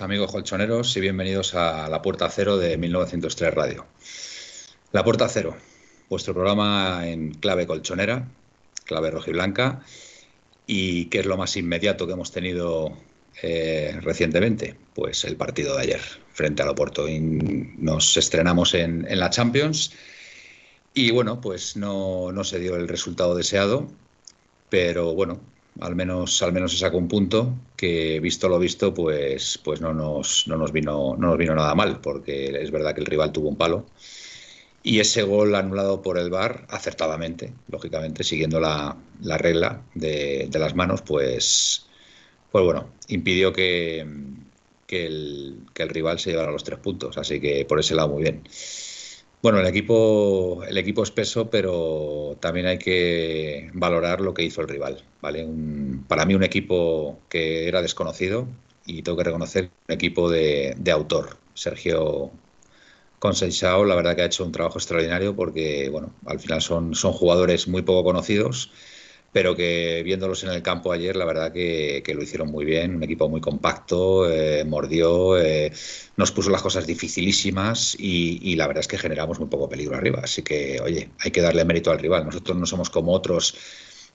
amigos colchoneros, y bienvenidos a La Puerta Cero de 1903 Radio. La Puerta Cero, vuestro programa en clave colchonera, clave rojiblanca, y qué es lo más inmediato que hemos tenido eh, recientemente, pues el partido de ayer frente al Oporto. Y nos estrenamos en, en la Champions y bueno, pues no, no se dio el resultado deseado, pero bueno, al menos, al menos se sacó un punto que, visto lo visto, pues, pues no, nos, no, nos vino, no nos vino nada mal, porque es verdad que el rival tuvo un palo. Y ese gol anulado por el VAR, acertadamente, lógicamente, siguiendo la, la regla de, de, las manos, pues, pues bueno, impidió que, que, el, que el rival se llevara los tres puntos. Así que por ese lado muy bien. Bueno, el equipo, el equipo es peso, pero también hay que valorar lo que hizo el rival. ¿vale? Para mí un equipo que era desconocido y tengo que reconocer un equipo de, de autor. Sergio Consensao, la verdad que ha hecho un trabajo extraordinario porque bueno, al final son, son jugadores muy poco conocidos pero que viéndolos en el campo ayer, la verdad que, lo hicieron muy bien, un equipo muy compacto, eh, mordió, eh, nos puso las cosas dificilísimas y, y, la verdad es que generamos muy poco peligro arriba. Así que, oye, hay que darle mérito al rival. Nosotros no somos como otros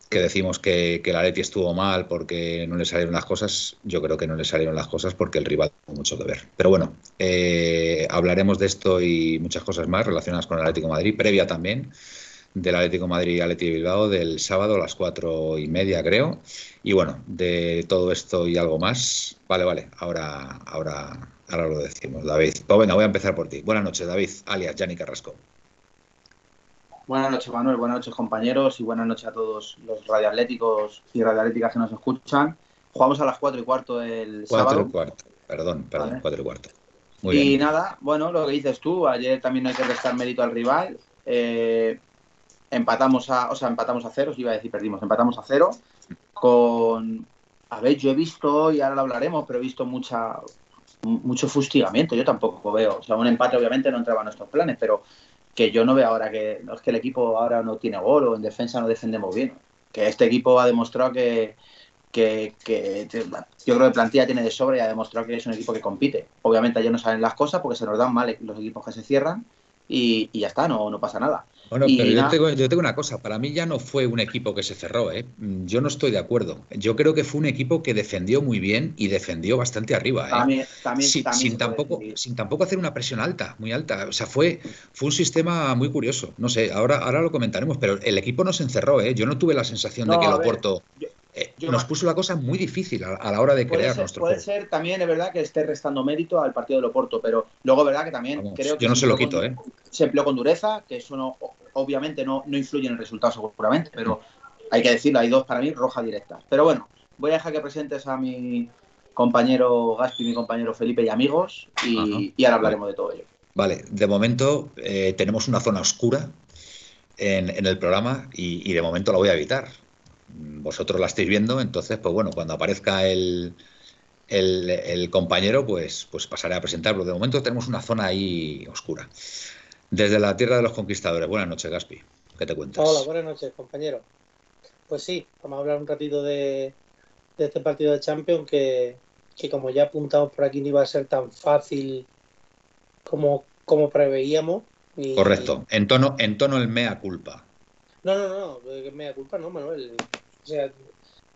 que decimos que, que la Leti estuvo mal porque no le salieron las cosas. Yo creo que no le salieron las cosas porque el rival tuvo mucho que ver. Pero bueno, eh, hablaremos de esto y muchas cosas más relacionadas con el Atlético de Madrid, previa también del Atlético Madrid y Atlético Bilbao del sábado a las cuatro y media, creo. Y bueno, de todo esto y algo más. Vale, vale, ahora, ahora, ahora lo decimos, David. Pues venga, voy a empezar por ti. Buenas noches, David, alias Yanni Carrasco. Buenas noches, Manuel. Buenas noches, compañeros. Y buenas noches a todos los radioatléticos y radioatléticas que nos escuchan. Jugamos a las cuatro y cuarto el cuatro sábado. y cuarto, perdón, perdón, Vale. cuatro y cuarto. Muy y bien. nada, bueno, lo que dices tú, ayer también no hay que restar mérito al rival. Eh, empatamos a, o sea, empatamos a cero, os iba a decir perdimos, empatamos a cero con, a ver, yo he visto, y ahora lo hablaremos, pero he visto mucha, mucho fustigamiento, yo tampoco veo, o sea, un empate obviamente no entraba en nuestros planes, pero que yo no veo ahora que, no es que el equipo ahora no tiene gol o en defensa no defendemos bien, que este equipo ha demostrado que, que, que yo creo que plantilla tiene de sobra y ha demostrado que es un equipo que compite. Obviamente ayer no salen las cosas porque se nos dan mal los equipos que se cierran y, y ya está, no, no pasa nada. Bueno, pero yo tengo, yo tengo una cosa, para mí ya no fue un equipo que se cerró, ¿eh? Yo no estoy de acuerdo. Yo creo que fue un equipo que defendió muy bien y defendió bastante arriba, ¿eh? También, también, sin, también tampoco, sin tampoco hacer una presión alta, muy alta. O sea, fue, fue un sistema muy curioso. No sé, ahora, ahora lo comentaremos, pero el equipo no se encerró, ¿eh? Yo no tuve la sensación de que el ver, Oporto yo- eh, nos puso la cosa muy difícil a, a la hora de Puede, crear ser, nuestro puede juego. ser también, es verdad, que esté restando mérito al partido de Loporto, pero luego, verdad, que también Vamos, creo que yo no se lo empleó quito, con- ¿eh? se empleó con dureza, que eso no, obviamente no, no influye en el resultado seguramente, pero hay que decirlo, hay dos para mí roja directa. Pero bueno, voy a dejar que presentes a mi compañero Gaspi, mi compañero Felipe y amigos, y, ahora hablaremos de todo ello. Vale, de momento eh, tenemos una zona oscura en, en el programa y, y de momento la voy a evitar. Vosotros la estáis viendo, entonces, pues bueno, cuando aparezca el, el, el compañero, pues, pues pasaré a presentarlo. De momento tenemos una zona ahí oscura. Desde la tierra de los conquistadores. Buenas noches, Gaspi. ¿Qué te cuentas? Hola, buenas noches, compañero. Pues sí, vamos a hablar un ratito de, de este partido de Champions que, que como ya apuntamos por aquí no iba a ser tan fácil como, como preveíamos. Y- Correcto. En tono, en tono el mea culpa. No, no, no, que me da culpa, no, Manuel. O sea,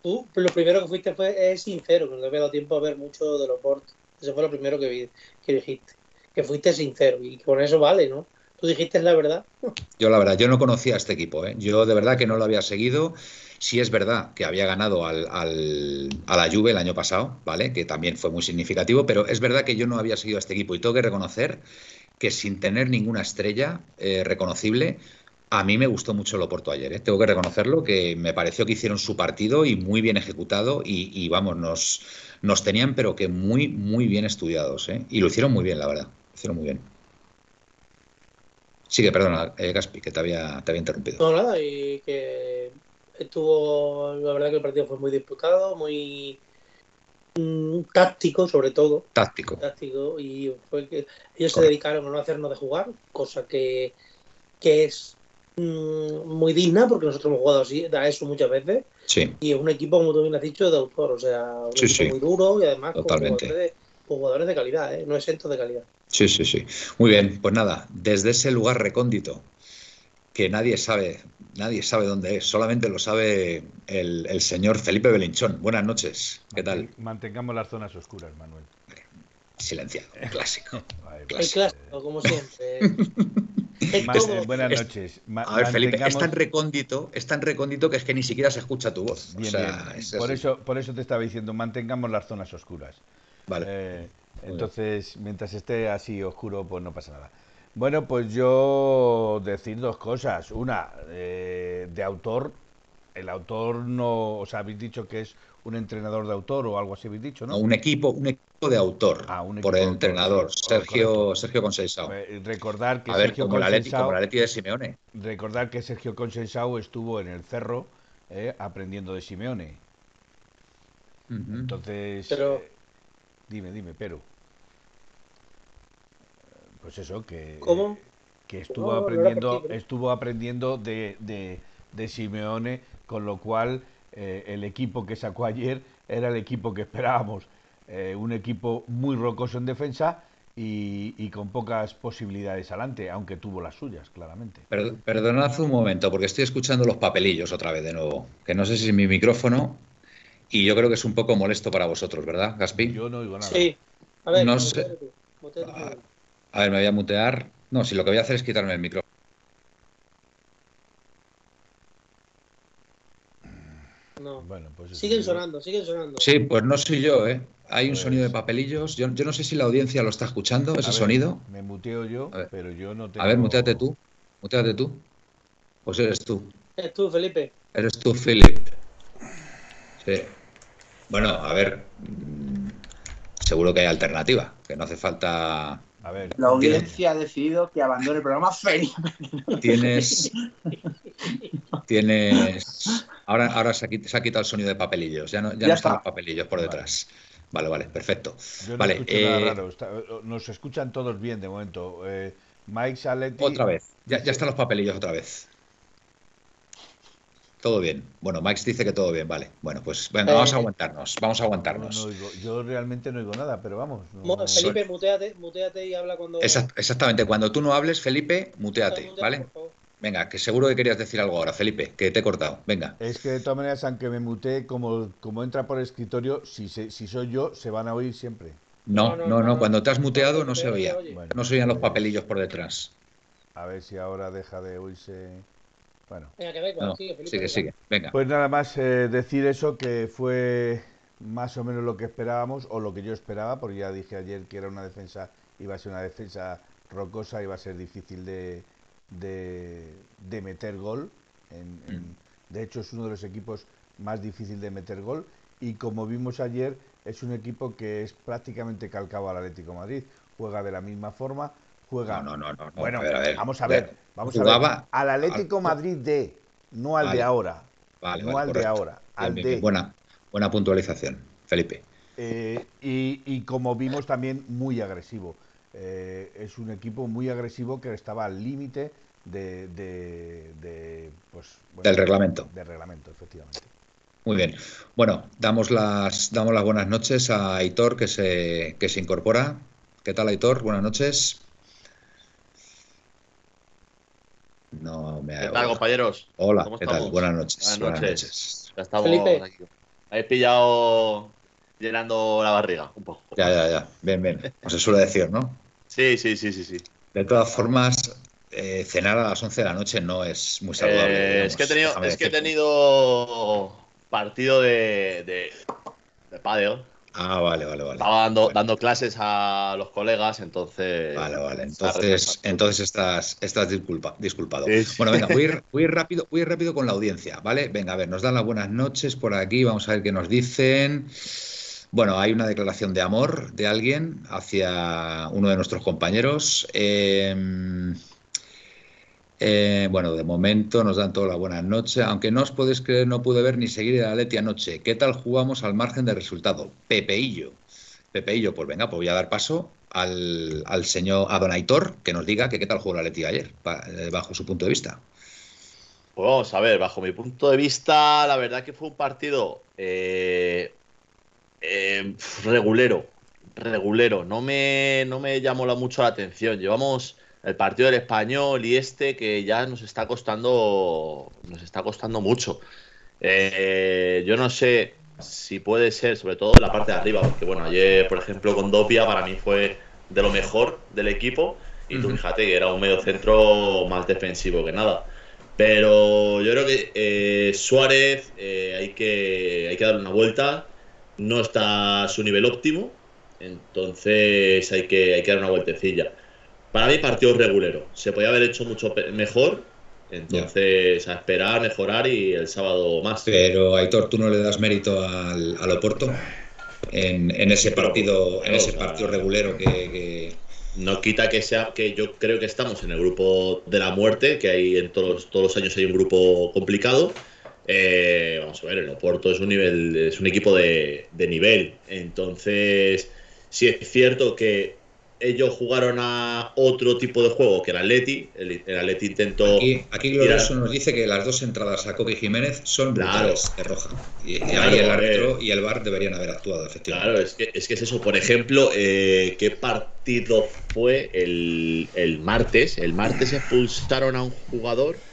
tú lo primero que fuiste fue es sincero, que no te había dado tiempo a ver mucho de los portos. Eso fue lo primero que, vi, que dijiste. que fuiste sincero y por eso vale, ¿no? Tú dijiste la verdad. Yo la verdad, yo no conocía a este equipo, ¿eh? yo de verdad que no lo había seguido. Sí es verdad que había ganado al, al, a la Juve el año pasado, ¿vale? Que también fue muy significativo, pero es verdad que yo no había seguido a este equipo y tengo que reconocer que sin tener ninguna estrella eh, reconocible, a mí me gustó mucho el Oporto ayer, ¿eh? tengo que reconocerlo, que me pareció que hicieron su partido y muy bien ejecutado y, y vamos, nos, nos, tenían pero que muy, muy bien estudiados. ¿eh? Y lo hicieron muy bien, la verdad, lo hicieron muy bien. Sigue, perdona, eh, Gaspi, que te había, te había interrumpido. No, nada, y que estuvo, la verdad que el partido fue muy disputado, muy mm, táctico sobre todo. Táctico. Táctico, y fue que ellos Correcto. se dedicaron a no hacernos de jugar, cosa que, que es muy digna porque nosotros hemos jugado así, a eso muchas veces. Sí. Y es un equipo, como tú bien has dicho, de autor, o sea, un Sí, equipo sí. muy duro y además con Totalmente. jugadores de, con jugadores de calidad, ¿eh? no exentos de calidad. Sí, sí, sí. Muy bien, pues nada, desde ese lugar recóndito que nadie sabe, nadie sabe dónde es, solamente lo sabe el, el señor Felipe Belinchón. Buenas noches, ¿qué tal? Mantengamos las zonas oscuras, Manuel. Silenciado, clásico. Vale, El Clásico. clásico, como siempre. Todo- eh, buenas es- noches. Ma- A ver, Felipe, es tan recóndito, es tan recóndito que es que ni siquiera se escucha tu voz. O Bien, sea, bien. es Por, eso, por eso te estaba diciendo, mantengamos las zonas oscuras. Vale. Eh, bien. entonces, mientras esté así oscuro, pues no pasa nada. Bueno, pues yo decir dos cosas. Una, eh, de autor, el autor no, os habéis dicho que es un entrenador de autor o algo así habéis dicho, ¿no? Un equipo, un equipo de autor Ah, un por el entrenador, oh, Sergio, correcto. Sergio Conceição. Eh, recordar que A ver, Sergio como el Atleti, Conceição- como el Atleti de Simeone. recordar que Sergio Consensao estuvo en el cerro eh, aprendiendo de Simeone. Entonces, Pero- eh, dime, dime, pero. Pues eso, que, ¿Cómo? eh, que estuvo No, no aprendiendo, estuvo aprendiendo de, de, de Simeone, con lo cual eh, el equipo que sacó ayer era el equipo que esperábamos. Eh, un equipo muy rocoso en defensa y, y con pocas posibilidades adelante, aunque tuvo las suyas, claramente. Per- Perdonad un momento, porque estoy escuchando los papelillos otra vez de nuevo. Que no sé si es mi micrófono. Y yo creo que es un poco molesto para vosotros, ¿verdad, Gaspi? Yo no oigo nada. Sí. A ver, No muteate sé. tú, muteate tú. A ver, me voy a mutear. No, si lo que voy a hacer es quitarme el micrófono. No. Bueno, pues Siguen yo- sonando, siguen sonando. Sí, pues no soy yo, ¿eh? Hay un Pues- sonido de papelillos. Yo, yo no sé si la audiencia lo está escuchando, ese ver, sonido. Me muteo yo, A ver. pero yo no tengo... A ver, muteate tú. Muteate tú. Pues eres tú. Es tú, Felipe. Eres tú, Philip. Sí. Bueno, a ver. mm, Seguro que hay alternativa. Que no hace falta. A ver, La audiencia ha decidido que abandone el programa Felipe. Tienes. Tienes. Ahora, ahora se, ha, quit- se ha quitado el sonido de papelillos. Ya no, ya Ya no está. están los papelillos por detrás. Vale, vale, perfecto. yo no Vale, escucho nada eh, raro. está- nos escuchan todos bien de momento. Eh, Mike Saletti... Otra vez. Ya, ya están los papelillos otra vez. Todo bien. Bueno, Max dice que todo bien, vale. Bueno, pues venga, Eh, vamos a aguantarnos. Vamos a No, aguantarnos. no oigo- yo realmente no oigo nada, pero vamos. no- Felipe, muteate, muteate y habla cuando. Exact- exactamente. Cuando tú no hables, Felipe, muteate, Muteate, ¿vale? Venga, que seguro que querías decir algo ahora, Felipe, que te he cortado. Venga. Es que de todas maneras, aunque me mutee, como, como entra por escritorio, si, se- si soy yo, se van a oír siempre. No, no, no. Cuando te has muteado no se oía. Bueno, No se oían los papelillos por detrás. A ver si ahora deja de oírse. Bueno. Venga, que da igual, No, sigue, Felipe. sigue, venga. sigue. Venga. Pues nada más eh, decir eso, que fue más o menos lo que esperábamos, o lo que yo esperaba, porque ya dije ayer que era una defensa, iba a ser una defensa rocosa, iba a ser difícil de, de, de meter gol. En- en- de hecho, es uno de los equipos más difícil de meter gol. Y como vimos ayer, es un equipo que es prácticamente calcado al Atlético de Madrid. Juega de la misma forma, juega No, no, no, no. no. bueno, a ver, a ver. vamos a ver, vamos a Jugaba ver. Al Atlético al- Madrid de, no al Vale. de ahora, Vale, no vale, al de ahora, al bien, de. Buena, buena puntualización, Felipe. Eh, y, y como vimos también muy agresivo. Eh, es un equipo muy agresivo que estaba al límite de, de- de, pues, bueno, Del reglamento. Del reglamento, efectivamente. Muy bien. Bueno, damos las, damos las buenas noches a Aitor que se, que se incorpora. ¿Qué tal, Aitor? Buenas noches. No me ¿Qué tal, compañeros? Hola, ¿Cómo ¿qué tal? estamos? Buenas noches. Buenas Buenas noches. noches. Ya estamos Felipe. aquí. Habéis pillado llenando la barriga un poco. Ya, ya, ya. Bien, bien. Como se suele decir, ¿no? Sí, sí, sí, sí, sí. De todas formas, eh, cenar a las 11 de la noche no es muy saludable. Eh, digamos, es que he tenido, es que he tenido partido de, de, de pádel. Ah, vale, vale, vale. Estaba dando, dando clases a los colegas, entonces. Vale, vale. Entonces, entonces estás, estás disculpa, disculpado. Sí. Bueno, venga, voy a, ir, voy a ir rápido, voy a ir rápido con la audiencia, ¿vale? Venga, a ver, nos dan las buenas noches por aquí, vamos a ver qué nos dicen. Bueno, hay una declaración de amor de alguien hacia uno de nuestros compañeros. Eh, eh, bueno, de momento nos dan todas las buenas noches. Aunque no os podéis creer, no pude ver ni seguir el Atleti anoche. ¿Qué tal jugamos al margen del resultado? Pepeillo. Pepeillo, pues venga, pues voy a dar paso al, al señor Adonaitor que nos diga que qué tal jugó el Atleti ayer, eh, bajo su punto de vista. Pues vamos a ver, bajo mi punto de vista, la verdad que fue un partido eh, regulero, regulero. No me, no me llamó la- mucho la atención. Llevamos el partido del español y este que ya nos está costando, nos está costando mucho. Eh, yo no sé si puede ser, sobre todo en la parte de arriba, porque bueno, ayer, por ejemplo, con Dopia para mí fue de lo mejor del equipo. Y tú fíjate que era un medio centro más defensivo que nada. Pero yo creo que eh, Suárez eh, hay, que, hay que darle una vuelta. No está a su nivel óptimo. Entonces hay que, hay que dar una vueltecilla. Para mí, partido regulero. Se podía haber hecho mucho mejor. Entonces, a esperar, mejorar y el sábado más. Pero Aitor, ¿tú no le das mérito al, al Oporto en, en ese partido, en ese partido regulero que, que- No quita que sea que yo creo que estamos en el grupo de la muerte, que hay en todos, todos los años hay un grupo complicado. Eh, vamos a ver, el Oporto es un nivel, es un equipo de, de nivel. Entonces, sí es cierto que ellos jugaron a otro tipo de juego que el Atleti. El, el Atleti intentó. Aquí, aquí Glorioso nos dice que las dos entradas a Coque Jiménez son Claro. brutales de roja. Y, Claro, ahí el árbitro y el VAR deberían haber actuado, efectivamente. Claro, es que, es que es eso. Por ejemplo, eh, ¿qué partido fue el, el martes? El martes expulsaron a un jugador.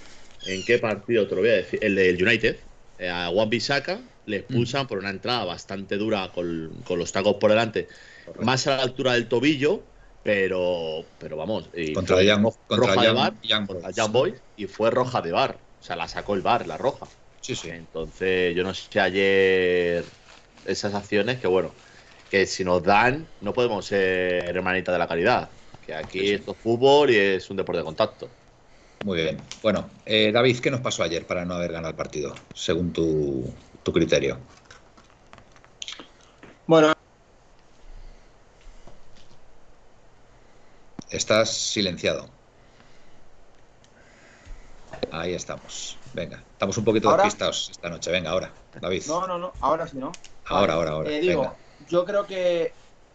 ¿En qué partido? Te lo voy a decir. El del United. eh, a Juan Bisaca le expulsan por una entrada bastante dura con, con los tacos por delante. Más a la altura del tobillo, pero, pero vamos. y Contra fue contra roja de bar, Young contra Boys. Young Boys, y fue roja de bar. O sea, la sacó el bar, la roja. Sí, sí. Entonces, yo no sé ayer esas acciones que, bueno, que si nos dan, no podemos ser hermanita de la calidad. Que aquí Sí, sí. esto es fútbol y es un deporte de contacto. Muy bien. Bueno, eh, David, ¿qué nos pasó ayer para no haber ganado el partido, según tu, tu criterio? Bueno, Estás silenciado. Ahí estamos. Venga, estamos un poquito ¿Ahora? despistados esta noche. Venga, ahora, David. no, no, no, ahora sí, ¿no? Ahora, ahora, ahora. Eh, digo, Venga. yo creo que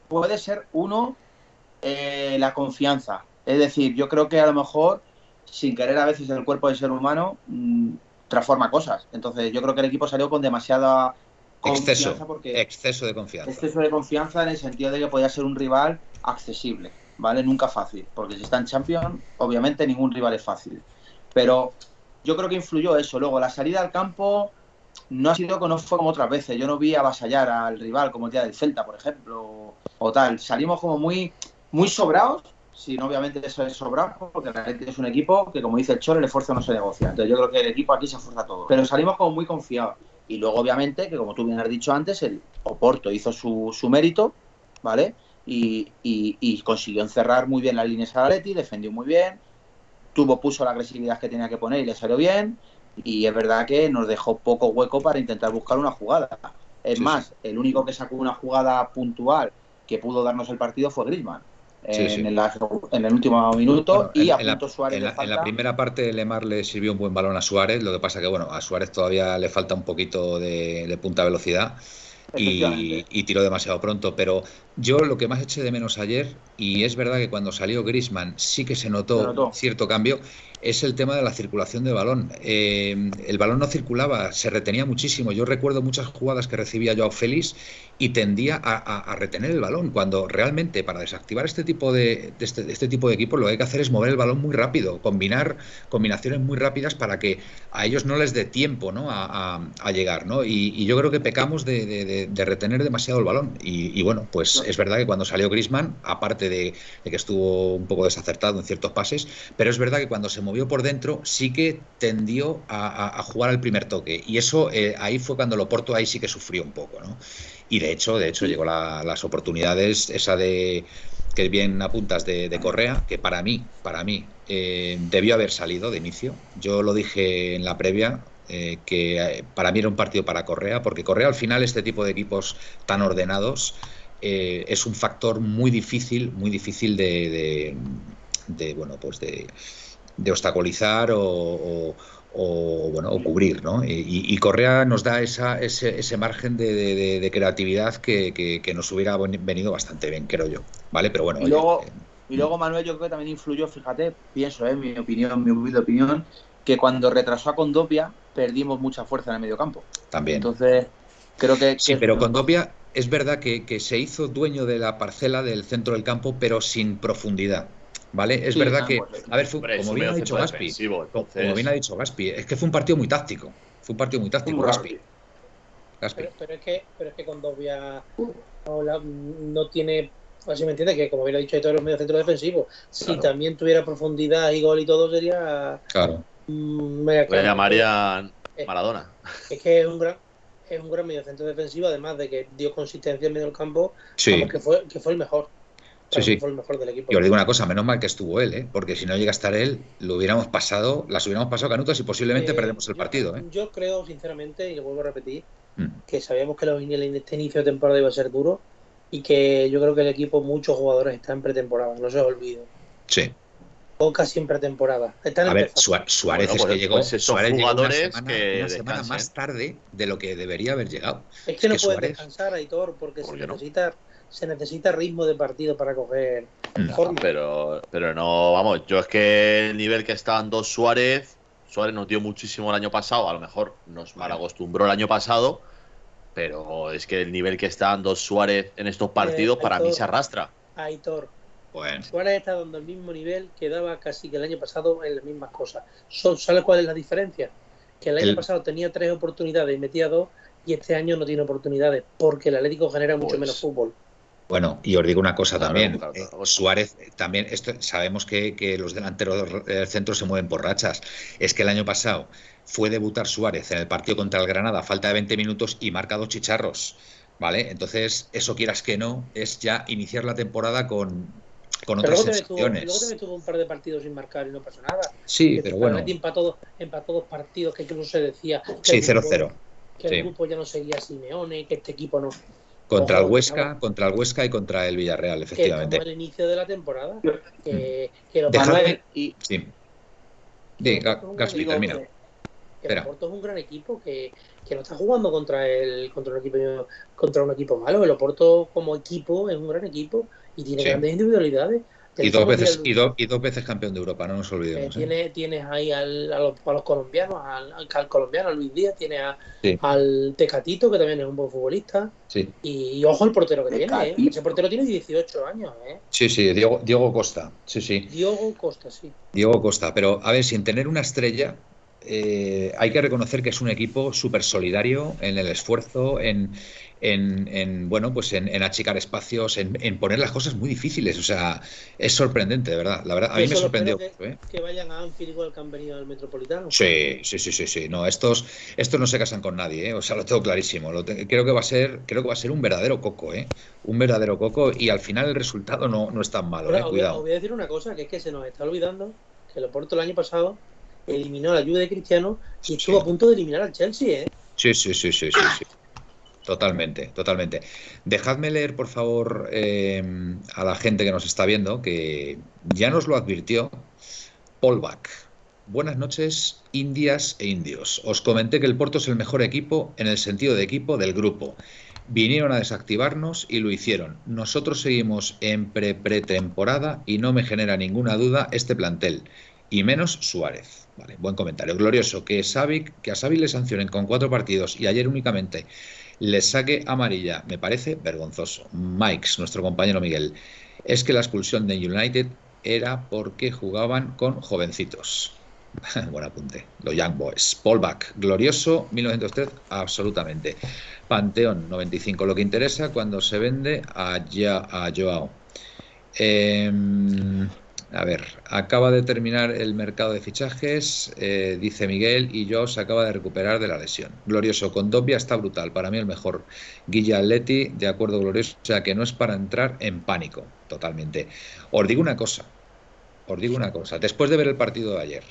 puede ser uno eh, la confianza. Es decir, yo creo que a lo mejor, sin querer a veces el cuerpo del ser humano mm, transforma cosas. Entonces, yo creo que el equipo salió con demasiada confianza Exceso, porque exceso de confianza. exceso de confianza en el sentido de que podía ser un rival accesible, ¿vale? Nunca fácil, porque si está en Champions, obviamente ningún rival es fácil. Pero yo creo que influyó eso. Luego, la salida al campo no ha sido no fue como otras veces. Yo no vi avasallar al rival como el día del Celta, por ejemplo, o, tal. Salimos como muy, muy sobrados, sin obviamente eso es sobrado, porque Atleti es un equipo que, como dice el Cholo, el esfuerzo no se negocia. Entonces yo creo que el equipo aquí se esfuerza todo. Pero salimos como muy confiados. Y luego, obviamente, que como tú bien has dicho antes, el Oporto hizo su, su mérito, ¿vale? Y, y- y consiguió encerrar muy bien las líneas al Atleti, defendió muy bien, tuvo, puso la agresividad que tenía que poner y le salió bien. Y es verdad que nos dejó poco hueco para intentar buscar una jugada. Es Sí, más, el único que sacó una jugada puntual que pudo darnos el partido fue Griezmann. Sí, en. El, en el último minuto Bueno, y en- a punto Suárez En la, en la primera parte, Lemar le sirvió un buen balón a Suárez. Lo que pasa que, bueno, a Suárez todavía le falta un poquito de, de punta velocidad y, tiró demasiado pronto. Pero yo lo que más eché de menos ayer, y es verdad que cuando salió Grisman sí que se notó, Se notó. cierto cambio, es el tema de la circulación del balón. Eh, el balón no circulaba, se retenía muchísimo. Yo recuerdo muchas jugadas que recibía Joao Félix y tendía a, a- a retener el balón, cuando realmente para desactivar este tipo de, de este, este tipo de equipos lo que hay que hacer es mover el balón muy rápido, combinar combinaciones muy rápidas para que a ellos no les dé tiempo ¿no? a, llegar. ¿no? Y, y yo creo que pecamos de, de- de- de retener demasiado el balón. Y, y bueno, pues es verdad que cuando salió Grisman, aparte de, que estuvo un poco desacertado en ciertos pases, pero es verdad que cuando se movió por dentro sí que tendió a, jugar al primer toque. Y eso eh, ahí fue cuando Loporto ahí sí que sufrió un poco, ¿no? Y de hecho, de hecho, llegó las oportunidades, esa de que bien apuntas de, de Correa, que para mí, para mí, eh, debió haber salido de inicio. Yo lo dije en la previa, eh, que eh, para mí era un partido para Correa, porque Correa al final este tipo de equipos tan ordenados es un factor muy difícil, muy difícil de, bueno, pues de, obstaculizar o, bueno o cubrir no y, Correa nos da esa, ese, margen de, creatividad que, nos hubiera venido bastante bien creo yo vale pero bueno y luego y luego Manuel yo creo que también influyó, fíjate, pienso, eh, mi opinión, mi humilde opinión, que cuando retrasó a Condopia perdimos mucha fuerza en el medio campo. También. Entonces, creo que... Sí, pero Condopia es verdad que, se hizo dueño de la parcela del centro del campo, pero sin profundidad. ¿Vale? Es verdad que, a ver, como bien ha dicho Gaspi, como bien ha dicho Gaspi, es que fue un partido muy táctico. Fue un partido muy táctico, Gaspi. Pero, es que, pero es que Condopia no tiene Así me entiende que, como bien ha dicho, hay todos los medios centros defensivos. Si también tuviera profundidad y gol y todo, sería. Claro. Mm, Le llamaría Maradona. Es que es un gran, es un gran medio centro defensivo, además de que dio consistencia en medio del campo, sí. que, fue, que fue el mejor. Sí, sí. Fue el mejor del equipo. Y os digo una cosa, menos mal que estuvo él, ¿eh? porque si no llega a estar él, lo hubiéramos pasado, las hubiéramos pasado canutas y posiblemente eh, perdemos el partido. ¿eh? Yo creo, sinceramente, y lo vuelvo a repetir, mm. que sabíamos que este inicio de temporada iba a ser duro y que yo creo que el equipo, muchos jugadores están en pretemporada, no se os olvide. Sí. O casi en pretemporada. a ver, Suárez es que pues, llegó, pues Suárez jugadores una semana, más tarde de lo que debería haber llegado. Es que no puede descansar, Aitor, porque se necesita, se necesita ritmo de partido para coger forma. Pero, pero no, vamos, yo es que el nivel que está dando Suárez, Suárez nos dio muchísimo el año pasado, a lo mejor nos mal acostumbró el año pasado, pero es que el nivel que está dando Suárez en estos partidos para mí se arrastra. Aitor, bueno. Suárez está dando el mismo nivel que daba casi que el año pasado en las mismas cosas. ¿Sabes cuál es la diferencia? Que el año pasado tenía tres oportunidades y metía dos, y este año no tiene oportunidades, porque el Atlético genera mucho pues menos fútbol. Bueno, y os digo una cosa también. Eh, Suárez, también, esto, sabemos que, que los delanteros del centro se mueven por rachas. Es que el año pasado fue debutar Suárez en el partido contra el Granada, falta de 20 minutos y marca dos chicharros. ¿Vale? Entonces, eso quieras que no, es ya iniciar la temporada con, con otras sensaciones. luego también tuvo un par de partidos sin marcar y no pasó nada. Sí, pero bueno. Empató, empató dos partidos que incluso se decía. Sí, 0-0. Que el grupo ya no seguía Simeone, que este equipo no. Contra el Huesca, contra el Huesca y contra el Villarreal, efectivamente. Que el inicio de la temporada. Que, que lo y... Sí. Sí, Gaspi, termina el Oporto es un gran equipo que, no está jugando contra el contra un equipo contra un equipo malo. El Oporto como equipo es un gran equipo y tiene grandes individualidad Y dos, veces, y, y dos veces campeón de Europa, no nos olvidemos. Eh, ¿eh? Tienes ahí al, a, los, colombianos, al, colombiano, Luis Díaz, tiene al Tecatito, que también es un buen futbolista. Y, ojo el portero que tiene, ¿eh? ese portero tiene 18 años. ¿eh? Sí, sí, Diego, Diego Costa. Sí, sí. Diego Costa, sí. Diego Costa, pero a ver, sin tener una estrella, eh, hay que reconocer que es un equipo súper solidario en el esfuerzo, en, bueno, pues en, achicar espacios, en, poner las cosas muy difíciles. O sea, es sorprendente, de verdad. La verdad, a mí me sorprendió. Que, ¿eh? que, vayan a Anfield igual que han venido al Metropolitano. Sí, sí, sí, sí, sí. No, estos, estos no se casan con nadie, ¿eh? o sea, lo tengo clarísimo. creo que va a ser, creo que va a ser un verdadero coco, ¿eh? Un verdadero coco y al final el resultado no, no es tan malo, ¿eh? Cuidado. Os voy a decir una cosa, que es que se nos está olvidando que el Oporto el año pasado eliminó la ayuda de Cristiano y estuvo a punto de eliminar al Chelsea, ¿eh? Sí, sí, sí, sí, sí. Totalmente, totalmente. Dejadme leer, por favor, eh, a la gente que nos está viendo, que ya nos lo advirtió Paul Back. Buenas noches, indias e indios. Os comenté que el Porto es el mejor equipo en el sentido de equipo del grupo. Vinieron a desactivarnos y lo hicieron. Nosotros seguimos en pre-pretemporada y no me genera ninguna duda este plantel, y menos Suárez. Vale, buen comentario. Glorioso. Que, que a Xavi le sancionen con cuatro partidos y ayer únicamente le saque amarilla. Me parece vergonzoso. Mikes, nuestro compañero Miguel. Es que la expulsión de United era porque jugaban con jovencitos. Buen apunte. Los Young Boys. Paulback, glorioso, 1903, absolutamente. Panteón, 95. Lo que interesa cuando se vende a, ya, a Joao. Em, a ver, acaba de terminar el mercado de fichajes, eh, dice Miguel, y Joao se acaba de recuperar de la lesión. Glorioso, con Dobia está brutal, para mí el mejor. Guilla Atleti, de acuerdo, glorioso, o sea que no es para entrar en pánico, totalmente. Os digo una cosa, os digo una cosa, después de ver el partido de ayer,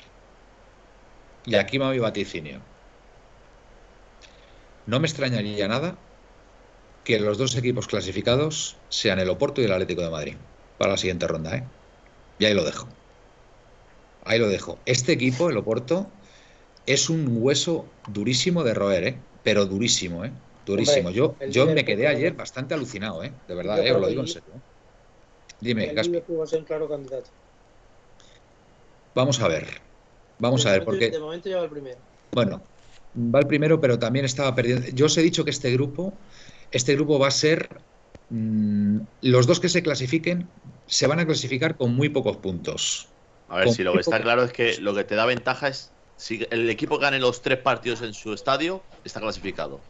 y aquí va mi vaticinio. No me extrañaría nada que los dos equipos clasificados sean el Oporto y el Atlético de Madrid para la siguiente ronda, ¿eh? Y ahí lo dejo. Ahí lo dejo. Este equipo, el Oporto, es un hueso durísimo de roer, ¿eh? Pero durísimo, ¿eh? Durísimo. yo yo me quedé ayer bastante alucinado, ¿eh? De verdad, ¿eh? Os lo digo en serio. Dime, Gaspi. Vamos a ver. Vamos a ver, porque. De momento lleva el primero. Bueno, va el primero, pero también estaba perdiendo. Yo os he dicho que este grupo, este grupo va a ser. Mmm, los dos que se clasifiquen se van a clasificar con muy pocos puntos. A ver, si lo que está claro es que lo que te da ventaja es si el equipo gane los tres partidos en su estadio, está clasificado.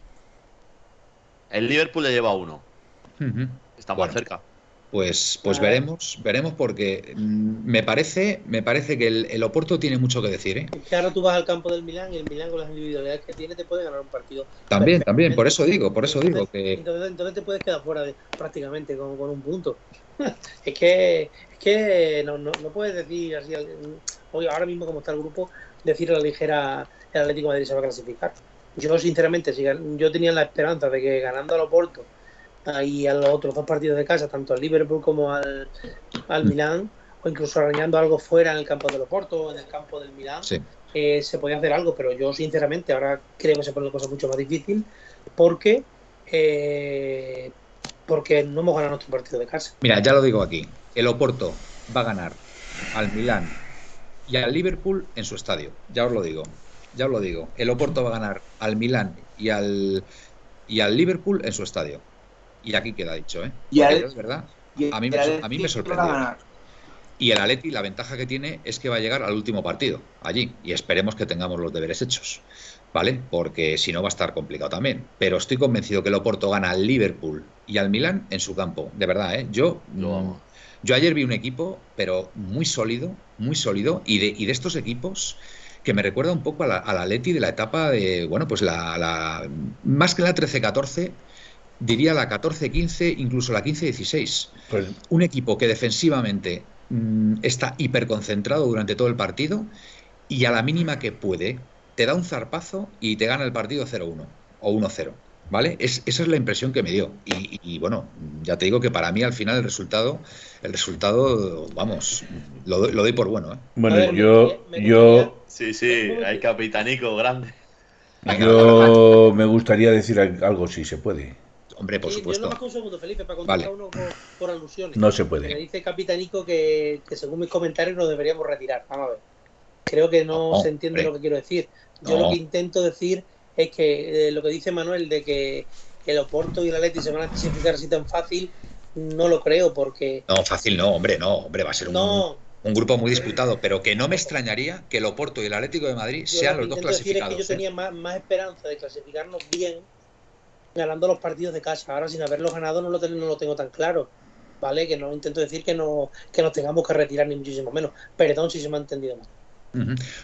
El Liverpool le lleva uno, está Bueno. más cerca. Pues, pues veremos, veremos porque mm, me parece, me parece que el, el Oporto tiene mucho que decir, ¿eh? Es que ahora tú vas al campo del Milán y el Milán con las individualidades que tiene te puede ganar un partido. También, también, por eso digo, por eso digo que Entonces, entonces te puedes quedar fuera de, prácticamente con, con un punto. es que, es que no, no, no puedes decir así, hoy ahora mismo como está el grupo, decir a la ligera el Atlético de Madrid se va a clasificar. Yo sinceramente, si yo tenía la esperanza de que ganando al Oporto ah, y a los otros dos partidos de casa, tanto al Liverpool como al, al Mm. Milán, o incluso arañando algo fuera en el campo del Oporto o en el campo del Milán, sí. eh, se podía hacer algo, pero yo sinceramente ahora creo que se pone la cosa mucho más difícil porque eh, porque no hemos ganado nuestro partido de casa. Mira, ya lo digo aquí. El Oporto va a ganar al Milán y al Liverpool en su estadio. Ya os lo digo. Ya os lo digo. El Oporto va a ganar al Milán y al y al Liverpool en su estadio. Y aquí queda dicho, ¿eh? Y Porque es verdad. Y A mí me a mí me sorprendió. Y el Atleti, la ventaja que tiene es que va a llegar al último partido, allí, y esperemos que tengamos los deberes hechos, ¿vale? Porque si no va a estar complicado también. Pero estoy convencido que el Oporto gana al Liverpool y al Milán en su campo, de verdad, ¿eh? Yo, Lo mm, yo ayer vi un equipo, pero muy sólido, muy sólido, y de, y de estos equipos que me recuerda un poco a la, al Atleti de la etapa de, bueno, pues la, la más que la 13-14, diría la 14-15, incluso la 15-16 Pues un equipo que defensivamente mm, está hiperconcentrado durante todo el partido y a la mínima que puede te da un zarpazo y te gana el partido 0-1 o 1-0. ¿Vale? Es- esa es la impresión que me dio. Y, y, bueno, ya te digo que para mí al final el resultado, el resultado, vamos, lo, doy- lo doy por bueno. ¿eh? bueno, ver, yo, me yo, Sí, sí, hay capitanico grande. Yo me gustaría decir al- algo si se puede. Hombre, por Sí, Yo supuesto. no un segundo, Felipe, para contestar Vale. uno por, por alusiones. No se Me puede. dice Capitanico que, que según mis comentarios nos deberíamos retirar. Vamos a ver. Creo que no, No, se entiende hombre. lo que quiero decir. Yo No. lo que intento decir es que eh, lo que dice Manuel de que el Oporto y el Atleti se van a clasificar así tan fácil, no lo creo porque No, fácil no, hombre, no, hombre, va a ser un, no, un grupo muy disputado, pero que no me extrañaría que el Oporto y el Atlético de Madrid yo sean lo los dos intento decir es que yo clasificados. ¿eh? tenía más, más esperanza de clasificarnos bien ganando los partidos de casa. Ahora sin haberlos ganado no lo, ten- no lo tengo tan claro. ¿Vale? Que no intento decir que no que nos tengamos que retirar ni muchísimo menos. Perdón si se me ha entendido mal.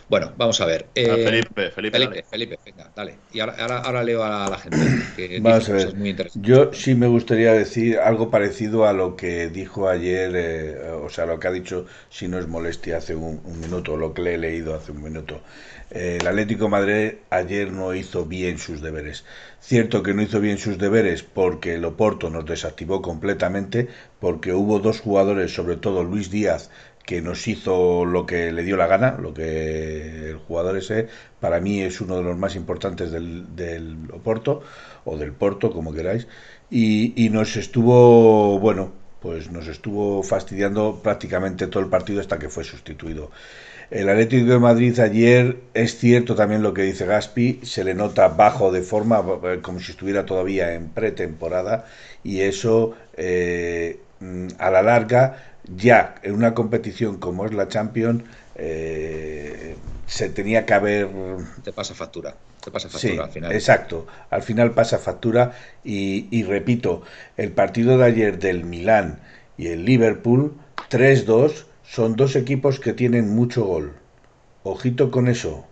Bueno, vamos a ver. Eh, Felipe, Felipe, Felipe, dale. Felipe, venga, dale. Y ahora, ahora, ahora leo a la gente que a ver. muy. Yo sí me gustaría decir algo parecido a lo que dijo ayer, eh, o sea, lo que ha dicho, si no es molestia, hace un, un minuto, lo que le he leído hace un minuto. Eh, el Atlético de Madrid ayer no hizo bien sus deberes. Cierto que no hizo bien sus deberes porque el Oporto nos desactivó completamente, porque hubo dos jugadores, sobre todo Luis Díaz, que nos hizo lo que le dio la gana, lo que el jugador ese para mí es uno de los más importantes del, del Oporto o del Porto, como queráis, y, y nos estuvo, bueno, pues nos estuvo fastidiando prácticamente todo el partido hasta que fue sustituido. El Atlético de Madrid ayer es cierto también lo que dice Gaspi, se le nota bajo de forma, eh, como si estuviera todavía en pretemporada, y eso eh, mm, a la larga, ya en una competición como es la Champions, eh, se tenía que haber Te pasa factura. Te pasa Sí, factura al final. exacto. Al final pasa factura y, y repito, el partido de ayer del Milán y el Liverpool 3-2 son dos equipos que tienen mucho gol. Ojito con eso.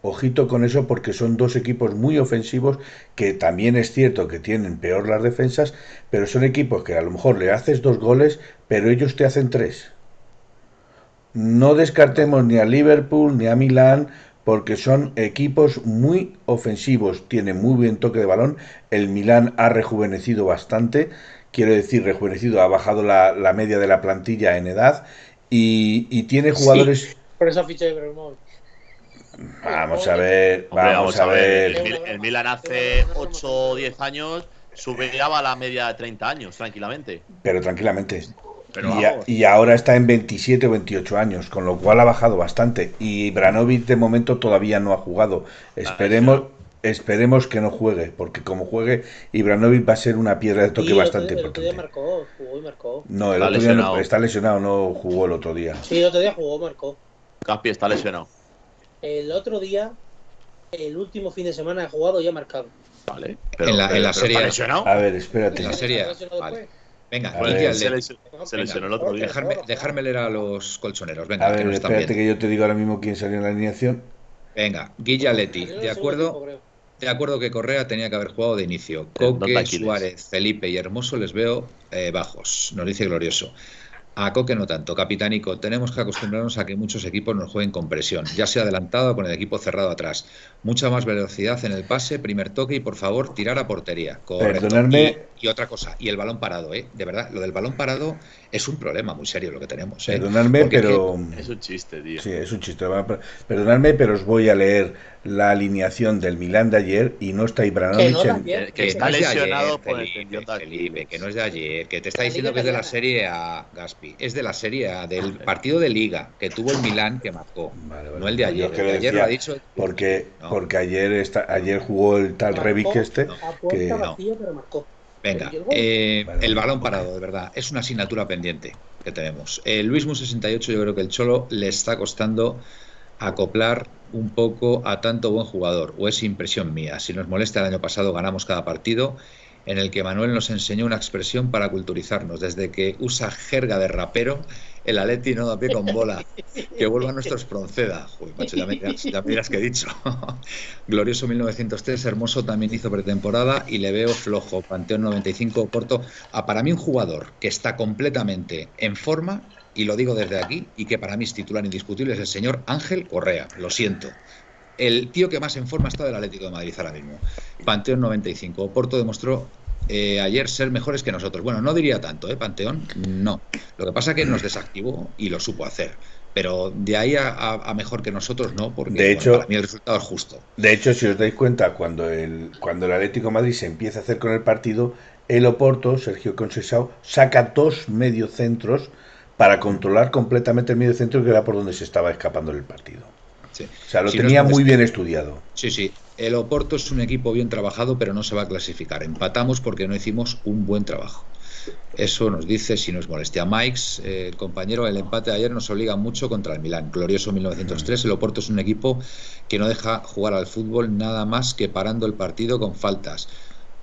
Ojito con eso porque son dos equipos muy ofensivos que también es cierto que tienen peor las defensas, pero son equipos que a lo mejor le haces dos goles, pero ellos te hacen tres. No descartemos ni a Liverpool ni a Milán porque son equipos muy ofensivos, tienen muy buen toque de balón. El Milán ha rejuvenecido bastante, quiero decir, rejuvenecido, ha bajado la, la media de la plantilla en edad y, y tiene jugadores... Por eso ficha de Ibrahimovic. Vamos a ver, Hombre, vamos a ver. El Milan hace 8 o 10 años superaba la media de 30 años, tranquilamente. Pero tranquilamente. Pero y, a- vamos. y ahora está en 27 o 28 años, con lo cual ha bajado bastante. Y Branovic de momento todavía no ha jugado. Esperemos, esperemos que no juegue, porque como juegue, Ibranovic va a ser una piedra de toque Sí, el otro bastante el otro día importante. marcó, jugó y marcó. No, el Está otro día no- está lesionado, no jugó el otro día. Sí, el otro día jugó, marcó. Gaspi está lesionado. El otro día, el último fin de semana ha jugado y ha marcado. Vale. En la- en la pero serie- ¿Está lesionado? A ver, espérate. En la serie, ¿Se lesionó vale. Venga, A Guille ver. Se, lesionó el otro día. Dejarme, dejarme leer a los colchoneros. Venga, A que ver, nos están espérate viendo. que yo te digo ahora mismo quién salió en la alineación. Venga. Salió en De acuerdo, de acuerdo que Correa tenía que haber jugado de inicio. Coque. Suárez, Felipe y Hermoso les veo eh, bajos. Nos dice Glorioso. A Coque no tanto. Capitánico, tenemos que acostumbrarnos a que muchos equipos nos jueguen con presión. Ya sea adelantado o con el equipo cerrado atrás. Mucha más velocidad en el pase, primer toque y por favor tirar a portería. Correcto. Perdonadme. Y, otra cosa, y el balón parado, ¿eh? De verdad, lo del balón parado es un problema muy serio lo que tenemos. ¿eh? Perdonadme, Porque pero. Es un chiste, tío. Sí, es un chiste. Perdonadme, pero os voy a leer la alineación del Milán de ayer y no está Que Ibranovic no en-. Que que está no es de lesionado ayer, por el Felipe, que no es de ayer, que te está diciendo que es de la. Serie A, Gaspi, es de la Serie A, del Vale. partido de Liga que tuvo el Milán que marcó, Vale, vale. no el de ayer. El de ayer lo ha dicho. Porque, No. porque ayer, está, ayer jugó el tal Rebic este. A puerta que- vacía, pero marcó. Venga, eh, el balón parado, de verdad, es una asignatura pendiente que tenemos. El Luismo 68, yo creo que el Cholo le está costando acoplar un poco a tanto buen jugador, o es impresión mía. Si nos molesta, el año pasado ganamos cada partido en el que Manuel nos enseñó una expresión para culturizarnos. Desde que usa jerga de rapero, el Atleti no da pie con bola. Que vuelva nuestro Espronceda. Joder, macho, ya me dirás, ya qué he dicho. Glorioso 1903, Hermoso también hizo pretemporada y le veo flojo. Panteón 95, Porto. Ah, para mí un jugador que está completamente en forma, y lo digo desde aquí, y que para mí es titular indiscutible, es el señor Ángel Correa. Lo siento. El tío que más en forma está del Atlético de Madrid ahora mismo. Panteón 95. Oporto demostró eh, ayer ser mejores que nosotros. Bueno, no diría tanto, ¿eh? Panteón, no. Lo que pasa es que nos desactivó y lo supo hacer. Pero de ahí a, mejor que nosotros, no, porque De bueno, hecho- para mí el resultado es justo. De hecho, si os dais cuenta, cuando el, cuando el Atlético de Madrid se empieza a hacer con el partido, el Oporto, Sergio Conceição, saca dos mediocentros para controlar completamente el mediocentro que era por donde se estaba escapando el partido. Sí. O sea, lo Si tenía muy bien estudiado. Sí, sí. El Oporto es un equipo bien trabajado, pero no se va a clasificar. Empatamos porque no hicimos un buen trabajo. Eso nos dice, si nos molestia Mikes, eh, el compañero, el empate de ayer nos obliga mucho contra el Milán. Glorioso 1903. El Oporto es un equipo que no deja jugar al fútbol nada más que parando el partido con faltas.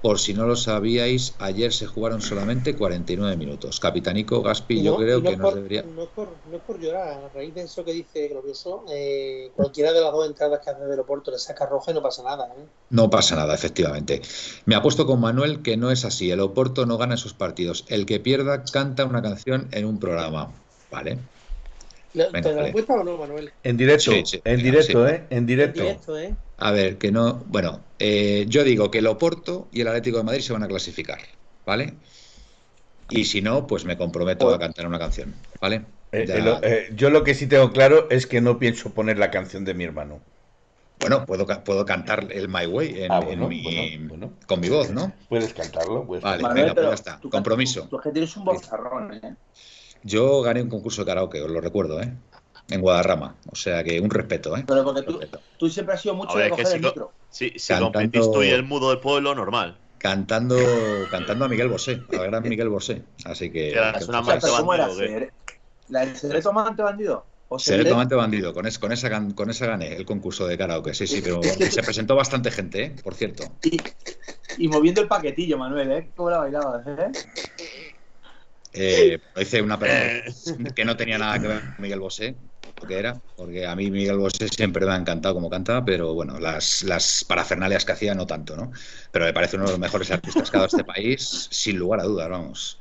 Por si no lo sabíais, ayer se jugaron solamente 49 minutos. Capitanico Gaspi, yo creo no que nos por- debería. No es, por, no es por llorar, a raíz de eso que dice Glorioso, eh, cualquiera de las dos entradas que hace del Oporto le saca roja y no pasa nada. ¿eh? No pasa nada, efectivamente. Me apuesto con Manuel que no es así. El Oporto no gana esos partidos. El que pierda canta una canción en un programa. ¿Vale? ¿Le- Venga, ¿Te la vale. o no, Manuel? En directo, Sí, sí, en venga, directo, sí. ¿eh? En En directo. ¿eh? A ver, que no. Bueno, eh, yo digo que el Oporto y el Atlético de Madrid se van a clasificar. ¿Vale? Y si no, pues me comprometo a cantar una canción. ¿Vale? Eh, Ya- eh, eh, yo lo que sí tengo claro es que no pienso poner la canción de mi hermano. Bueno, puedo, puedo cantar el My Way en, Ah, en bueno, mi- bueno, bueno. con mi voz, ¿no? Puedes cantarlo, puedes Vale. cantarlo. venga, pues ya está. tú- Compromiso. Tú es que tienes un bozarrón, ¿eh? Yo gané un concurso de karaoke, os lo recuerdo, ¿eh? En Guadarrama. O sea que un respeto, ¿eh? Pero porque tú, Respeto. tú siempre has sido mucho A ver, de coger el si, micro. si, si Cantando- competís tú y el mudo del pueblo, normal. Cantando, cantando a Miguel Bosé, al gran Miguel Bosé. Así que. Es una pero ¿cómo era? ¿La del secreto amante bandido? o se ve- Secretamente bandido, con, es- con, esa, gan- con esa gané el concurso de karaoke, sí, sí, pero se presentó bastante gente, ¿eh? por cierto. y, y moviendo el paquetillo, Manuel, ¿eh? ¿Cómo la bailabas, eh? Eh, hice una persona que no tenía nada que ver con Miguel Bosé, que era, porque a mí Miguel Bosé siempre me ha encantado como canta, pero bueno, las, las parafernalias que hacía no tanto, ¿no? Pero me parece uno de los mejores artistas que ha dado este país, sin lugar a dudas, vamos.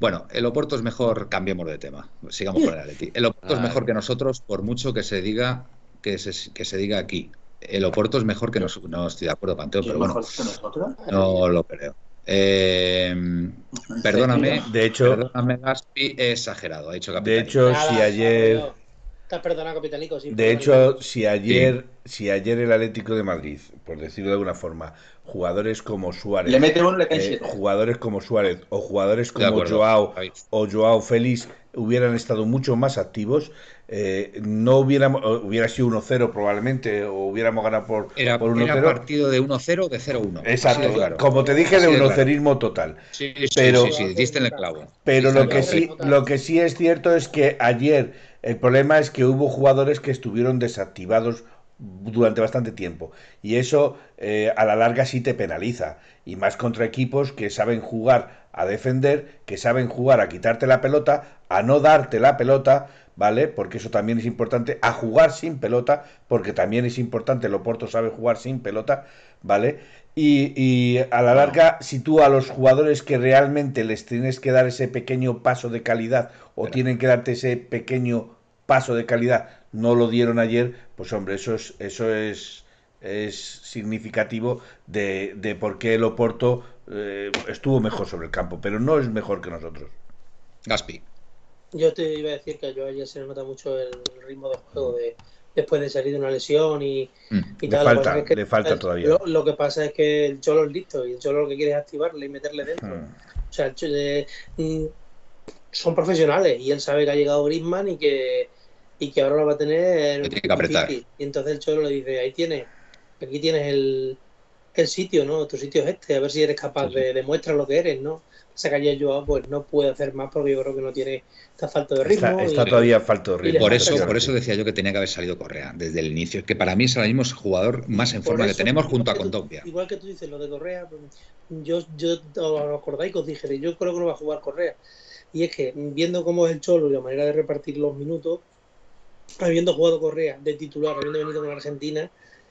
Bueno, el Oporto es mejor, cambiemos de tema, sigamos con el Atleti. El Oporto es mejor que nosotros, por mucho que se diga que se, que se diga aquí. El Oporto es mejor que nosotros, no estoy de acuerdo, Panteón, pero bueno, no lo creo. Eh, perdóname, De hecho, Perdóname, Gaspi, he exagerado, ha dicho de Capitán. hecho, Nada, si ayer, perdonado, sí, de hecho, si ayer, si ayer el Atlético de Madrid, por decirlo de alguna forma, jugadores como Suárez, Le mete uno, le cae eh, jugadores como Suárez o jugadores como Joao o Joao Félix hubieran estado mucho más activos, eh, no hubiéramos, hubiera sido 1-0 probablemente, o hubiéramos ganado por, Era, por era 1-0. partido de 1-0 o de 0-1. Exacto, claro. como te dije, de Así de claro. unocerismo total. Sí, sí, pero- sí, sí, diste en el clavo. Pero lo el que sí, lo que sí es cierto es que ayer el problema es que hubo jugadores que estuvieron desactivados durante bastante tiempo y eso eh, a la larga sí te penaliza y más contra equipos que saben jugar a defender, que saben jugar a quitarte la pelota, a no darte la pelota, ¿vale? Porque eso también es importante, a jugar sin pelota, porque también es importante, el Oporto sabe jugar sin pelota, ¿vale? Y, y a la larga, si tú a los jugadores que realmente les tienes que dar ese pequeño paso de calidad o tienen que darte ese pequeño paso de calidad, no lo dieron ayer, pues hombre, eso es, eso es, es significativo de, de por qué el Oporto eh, estuvo mejor sobre el campo, pero no es mejor que nosotros. Gaspi. Yo te iba a decir que yo ayer se le nota mucho el ritmo de juego de, después de salir de una lesión y, Mm. y Le tal. Lo que falta, es que le falta el- todavía. Lo, lo que pasa es que el Cholo es listo y el Cholo lo que quiere es activarle y meterle dentro. Hmm. O sea, el eh, mm, son profesionales y él sabe que ha llegado Griezmann y que, y que ahora lo va a tener tiene que apretar. Y entonces el Cholo le dice, ahí tienes, aquí tienes el, el sitio, ¿no? Tu sitio es este, a ver si eres capaz Sí, sí. de demostrar lo que eres, ¿no? O sea que ayer Joao pues no puede hacer más porque yo creo que no tiene, está falto de ritmo. Está, y- todavía falto de ritmo. Por eso, por eso decía yo que tenía que haber salido Correa desde el inicio. Que para mí es ahora mismo el jugador más en Por forma que tenemos junto a Condogbia. Igual que tú dices lo de Correa, yo, yo os acordáis que os dije, yo creo que no va a jugar Correa. Y es que viendo cómo es el Cholo y la manera de repartir los minutos, habiendo jugado Correa de titular, habiendo venido con Argentina,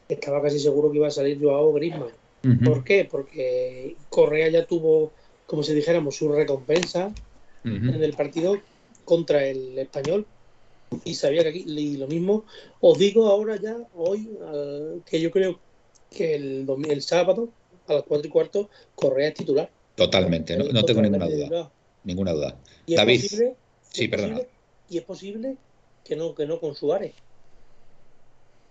estaba casi seguro que iba a salir Joao Griezmann. Ujú, ¿Por qué? Porque Correa ya tuvo, como si dijéramos, su recompensa ujú. en el partido contra el español y sabía que aquí y lo mismo os digo ahora ya hoy eh, que yo creo que el, el sábado a las cuatro y cuarto Correa es titular Totalmente, no, no tengo ninguna duda. titular. Ninguna duda. y es David. posible Sí, perdona. posible- y es posible que no que no con Suárez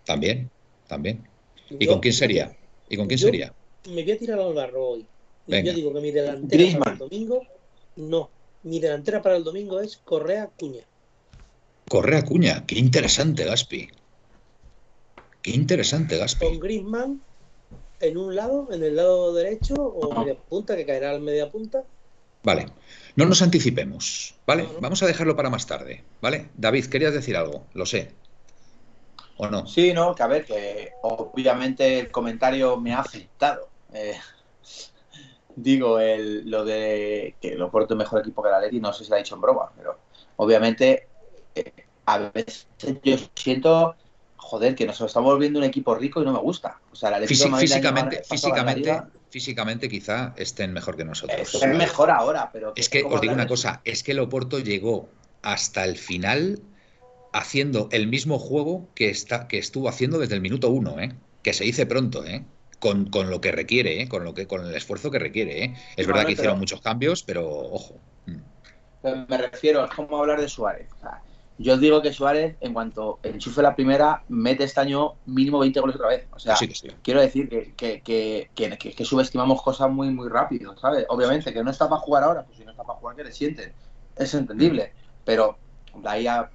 También, también. ¿Y Yo- con quién sería? ¿Y con quién sería? me voy a tirar al barro hoy Venga. yo digo que mi delantera Griezmann. para el domingo no mi delantera para el domingo es Correa Cuña Correa Cuña. Qué interesante, Gaspi. Qué interesante, Gaspi. con Griezmann en un lado, en el lado derecho o media punta, que caerá al media punta. Vale. No nos anticipemos, ¿vale? No, no. Vamos a dejarlo para más tarde, ¿vale? David, querías decir algo, lo sé. ¿O no? Sí, no, que a ver, que obviamente el comentario me ha afectado. Eh, digo, el, lo de que el Oporto es mejor equipo que el Atleti, no sé si lo ha dicho en broma, pero obviamente eh, a veces yo siento, joder, que nos estamos volviendo un equipo rico y no me gusta. O sea, el Atlético de Físi- Madrid el año físicamente, la físicamente, físicamente quizá estén mejor que nosotros. Es, mejor ahora, pero... Es que ¿cómo os digo una cosa, es que el Oporto llegó hasta el final haciendo el mismo juego que, está, que estuvo haciendo desde el minuto uno, ¿eh? que se dice pronto, ¿eh? Con, con lo que requiere, ¿eh? con, lo que, con el esfuerzo que requiere. ¿eh? Es verdad que hicieron pero- muchos cambios, pero ojo. Mm. Pero me refiero, es como hablar de Suárez. O sea, yo digo que Suárez, en cuanto enchufe la primera, mete este año mínimo 20 goles otra vez. O sea, sí, que sí. quiero decir que, que, que, que- que- que subestimamos cosas muy, muy rápido, ¿sabes? Obviamente, que no está para jugar ahora, pues si no está para jugar, que le sienten. Es entendible. Pero de ahí a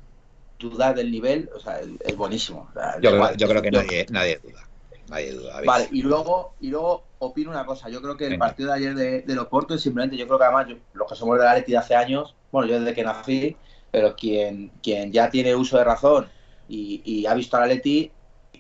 dudar del nivel, o sea, es, buenísimo. O sea, da Yo, creo, igual. yo creo que Yo- nadie, nadie duda. Nadie duda. Vale, y luego, y luego opino una cosa. Yo creo que el Venga. partido de ayer de, del Oporto es simplemente, yo creo que además, yo- los que somos de la Leti de hace años, bueno, yo desde que nací, pero quien, quien ya tiene uso de razón y, y ha visto al Atleti,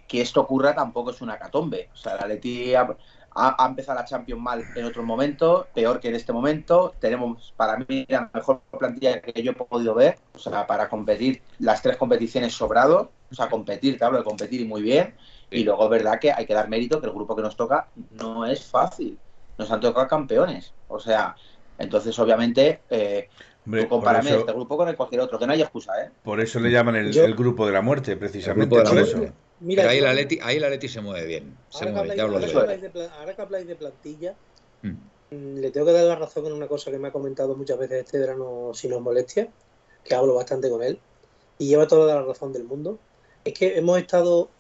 que esto ocurra tampoco es una catombe. O sea, el Atleti ha, ha, ha empezado la Champions mal en otro momento, peor que en este momento. Tenemos, para mí, la mejor plantilla que yo he podido ver, o sea, para competir las tres competiciones sobrado, o sea, competir, te hablo de competir y muy bien. Y luego es verdad que hay que dar mérito que el grupo que nos toca no es fácil. Nos han tocado campeones. O sea, entonces obviamente eh, Hombre, compárame eso- este grupo con el cualquier otro, que no hay excusa, ¿eh? Por eso le llaman el, Yo- el grupo de la muerte, precisamente El grupo de la por muerte. eso. Mira, Pero ahí el Atleti, ahí el Atleti se mueve bien. Se ahora, que habláis, ahora que de, pla- ahora que habláis de plantilla, Mm. mm, le tengo que dar la razón en una cosa que me ha comentado muchas veces este verano, si no es molestia, que hablo bastante con él, y lleva toda la razón del mundo. Es que hemos estado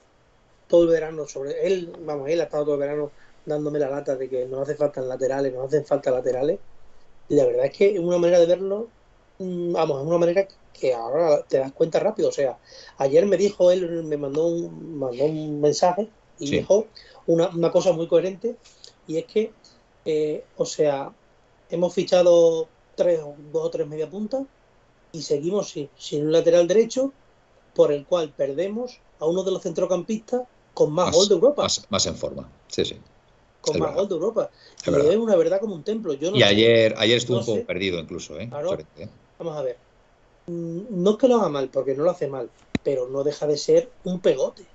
todo el verano sobre él, vamos, él ha estado todo el verano dándome la lata de que nos hace falta laterales, nos hacen falta laterales, y la verdad es que es una manera de verlo, vamos, es una manera que ahora te das cuenta rápido. O sea, ayer me dijo él, me mandó un, mandó un mensaje y Sí. dijo una, una cosa muy coherente, y es que, eh, o sea, hemos fichado tres, o- dos o tres media puntas y seguimos sin, sin un lateral derecho, por el cual perdemos a uno de los centrocampistas con más, Más- gol de Europa. Más, más en forma. Sí, sí. con es más verdad. gol de Europa. Es y es una verdad como un templo. Yo no Y sé- ayer, ayer estuvo no un poco sé. perdido incluso, ¿eh? Claro. ¿eh? Vamos a ver. Mm, No es que lo haga mal, porque no lo hace mal, pero no deja de ser un pegote.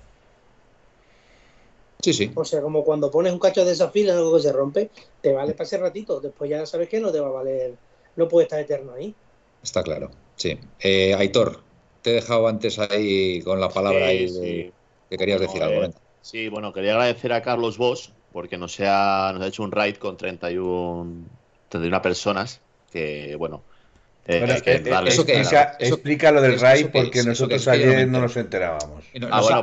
Sí, sí. O sea, como cuando pones un cacho de esa fila, algo que se rompe, te vale para ese ratito. Después ya sabes que no te va a valer, no puede estar eterno ahí. Está claro. Sí. Eh, Aitor, te he dejado antes ahí con la palabra Sí, ahí sí. de- que querías Bueno, decir algo. eh. Sí, bueno, quería agradecer a Carlos Bosch porque nos ha, nos ha hecho un raid con 31, 31 personas que, bueno, eh, Bueno, hay que eh, eh, ¿eso es? explica, lo del eso- RAI eso qué porque es, nosotros ayer no nos enterábamos. No- Ah, no bueno,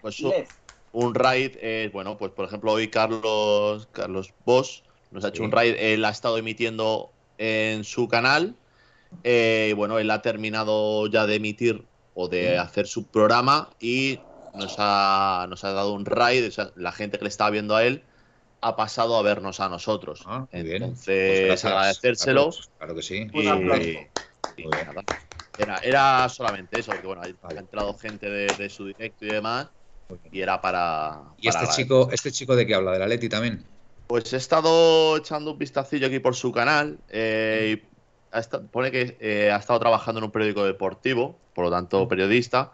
pues, pues, un raid es, bueno, pues por ejemplo hoy Carlos, Carlos Bosch nos ha hecho Sí. un raid, él ha estado emitiendo en su canal, eh, y bueno, él ha terminado ya de emitir o de hacer su programa y nos ha, nos ha dado un raid, o sea, la gente que le estaba viendo a él ha pasado a vernos a nosotros. Ah, muy bien. Entonces, Pues gracias, agradecérselo. Claro que sí. Y, Un aplauso. y Muy bien. nada. Era, era solamente eso, porque bueno, ha, Vale. ha entrado gente de, de su directo y demás, y era para. ¿Y este chico, este chico de qué habla? ¿Del Atleti también? Pues he estado echando un vistacillo aquí por su canal. eh, y ha pone que eh, ha estado trabajando en un periódico deportivo, por lo tanto periodista.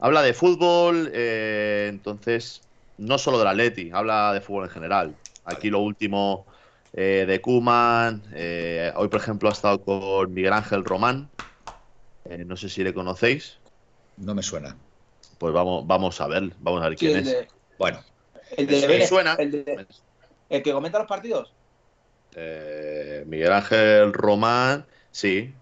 Habla de fútbol, eh, entonces no solo del Atleti, habla de fútbol en general. Aquí lo último eh, de Kuman. hoy, por ejemplo, ha estado con Miguel Ángel Román. eh, no sé si le conocéis. No me suena. Pues vamos, vamos a ver, vamos a ver Sí, quién el, es. de, Bueno, el de Me suena. el de- el que comenta los partidos. Eh, Miguel Ángel Román, sí.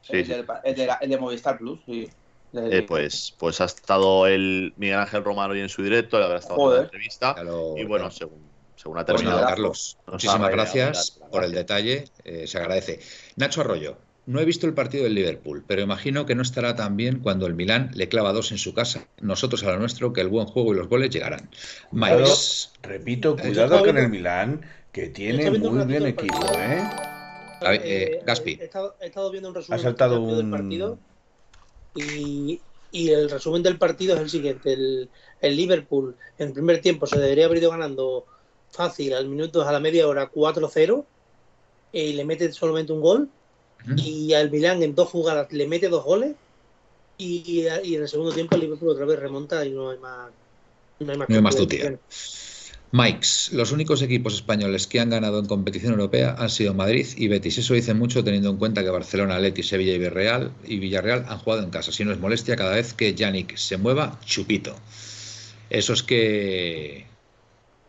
Sí, el, sí. del- el de, la- el de Movistar Plus, sí. Eh, pues, pues ha estado el Miguel Ángel Román hoy en su directo, le habrá estado en la entrevista. Y bueno, según, según ha Pues terminado. nada, Carlos, muchísimas gracias por el detalle, eh, se agradece. Nacho Arroyo, no he visto el partido del Liverpool, pero imagino que no estará tan bien cuando el Milán le clava dos en su casa, nosotros a lo nuestro, que el buen juego y los goles llegarán. Miles, repito, cuidado con el Milán, que tiene muy bien el equipo. ¿eh? Eh, Gaspi. He estado, he estado viendo un resumen Ha saltado del un- partido y, y el resumen del partido es el siguiente. El, el Liverpool en el primer tiempo se debería haber ido ganando fácil al minuto, a la media hora 4-0 y le mete solamente un gol y al Milán en dos jugadas le mete dos goles y, y en el segundo tiempo el Liverpool otra vez remonta y no hay más no hay más, No hay más. Mikes, los únicos equipos españoles que han ganado en competición europea han sido Madrid y Betis. Eso dice mucho teniendo en cuenta que Barcelona, Atleti, Sevilla y Villarreal, y Villarreal han jugado en casa. Si no es molestia, cada vez que Yannick se mueva, chupito. Eso es que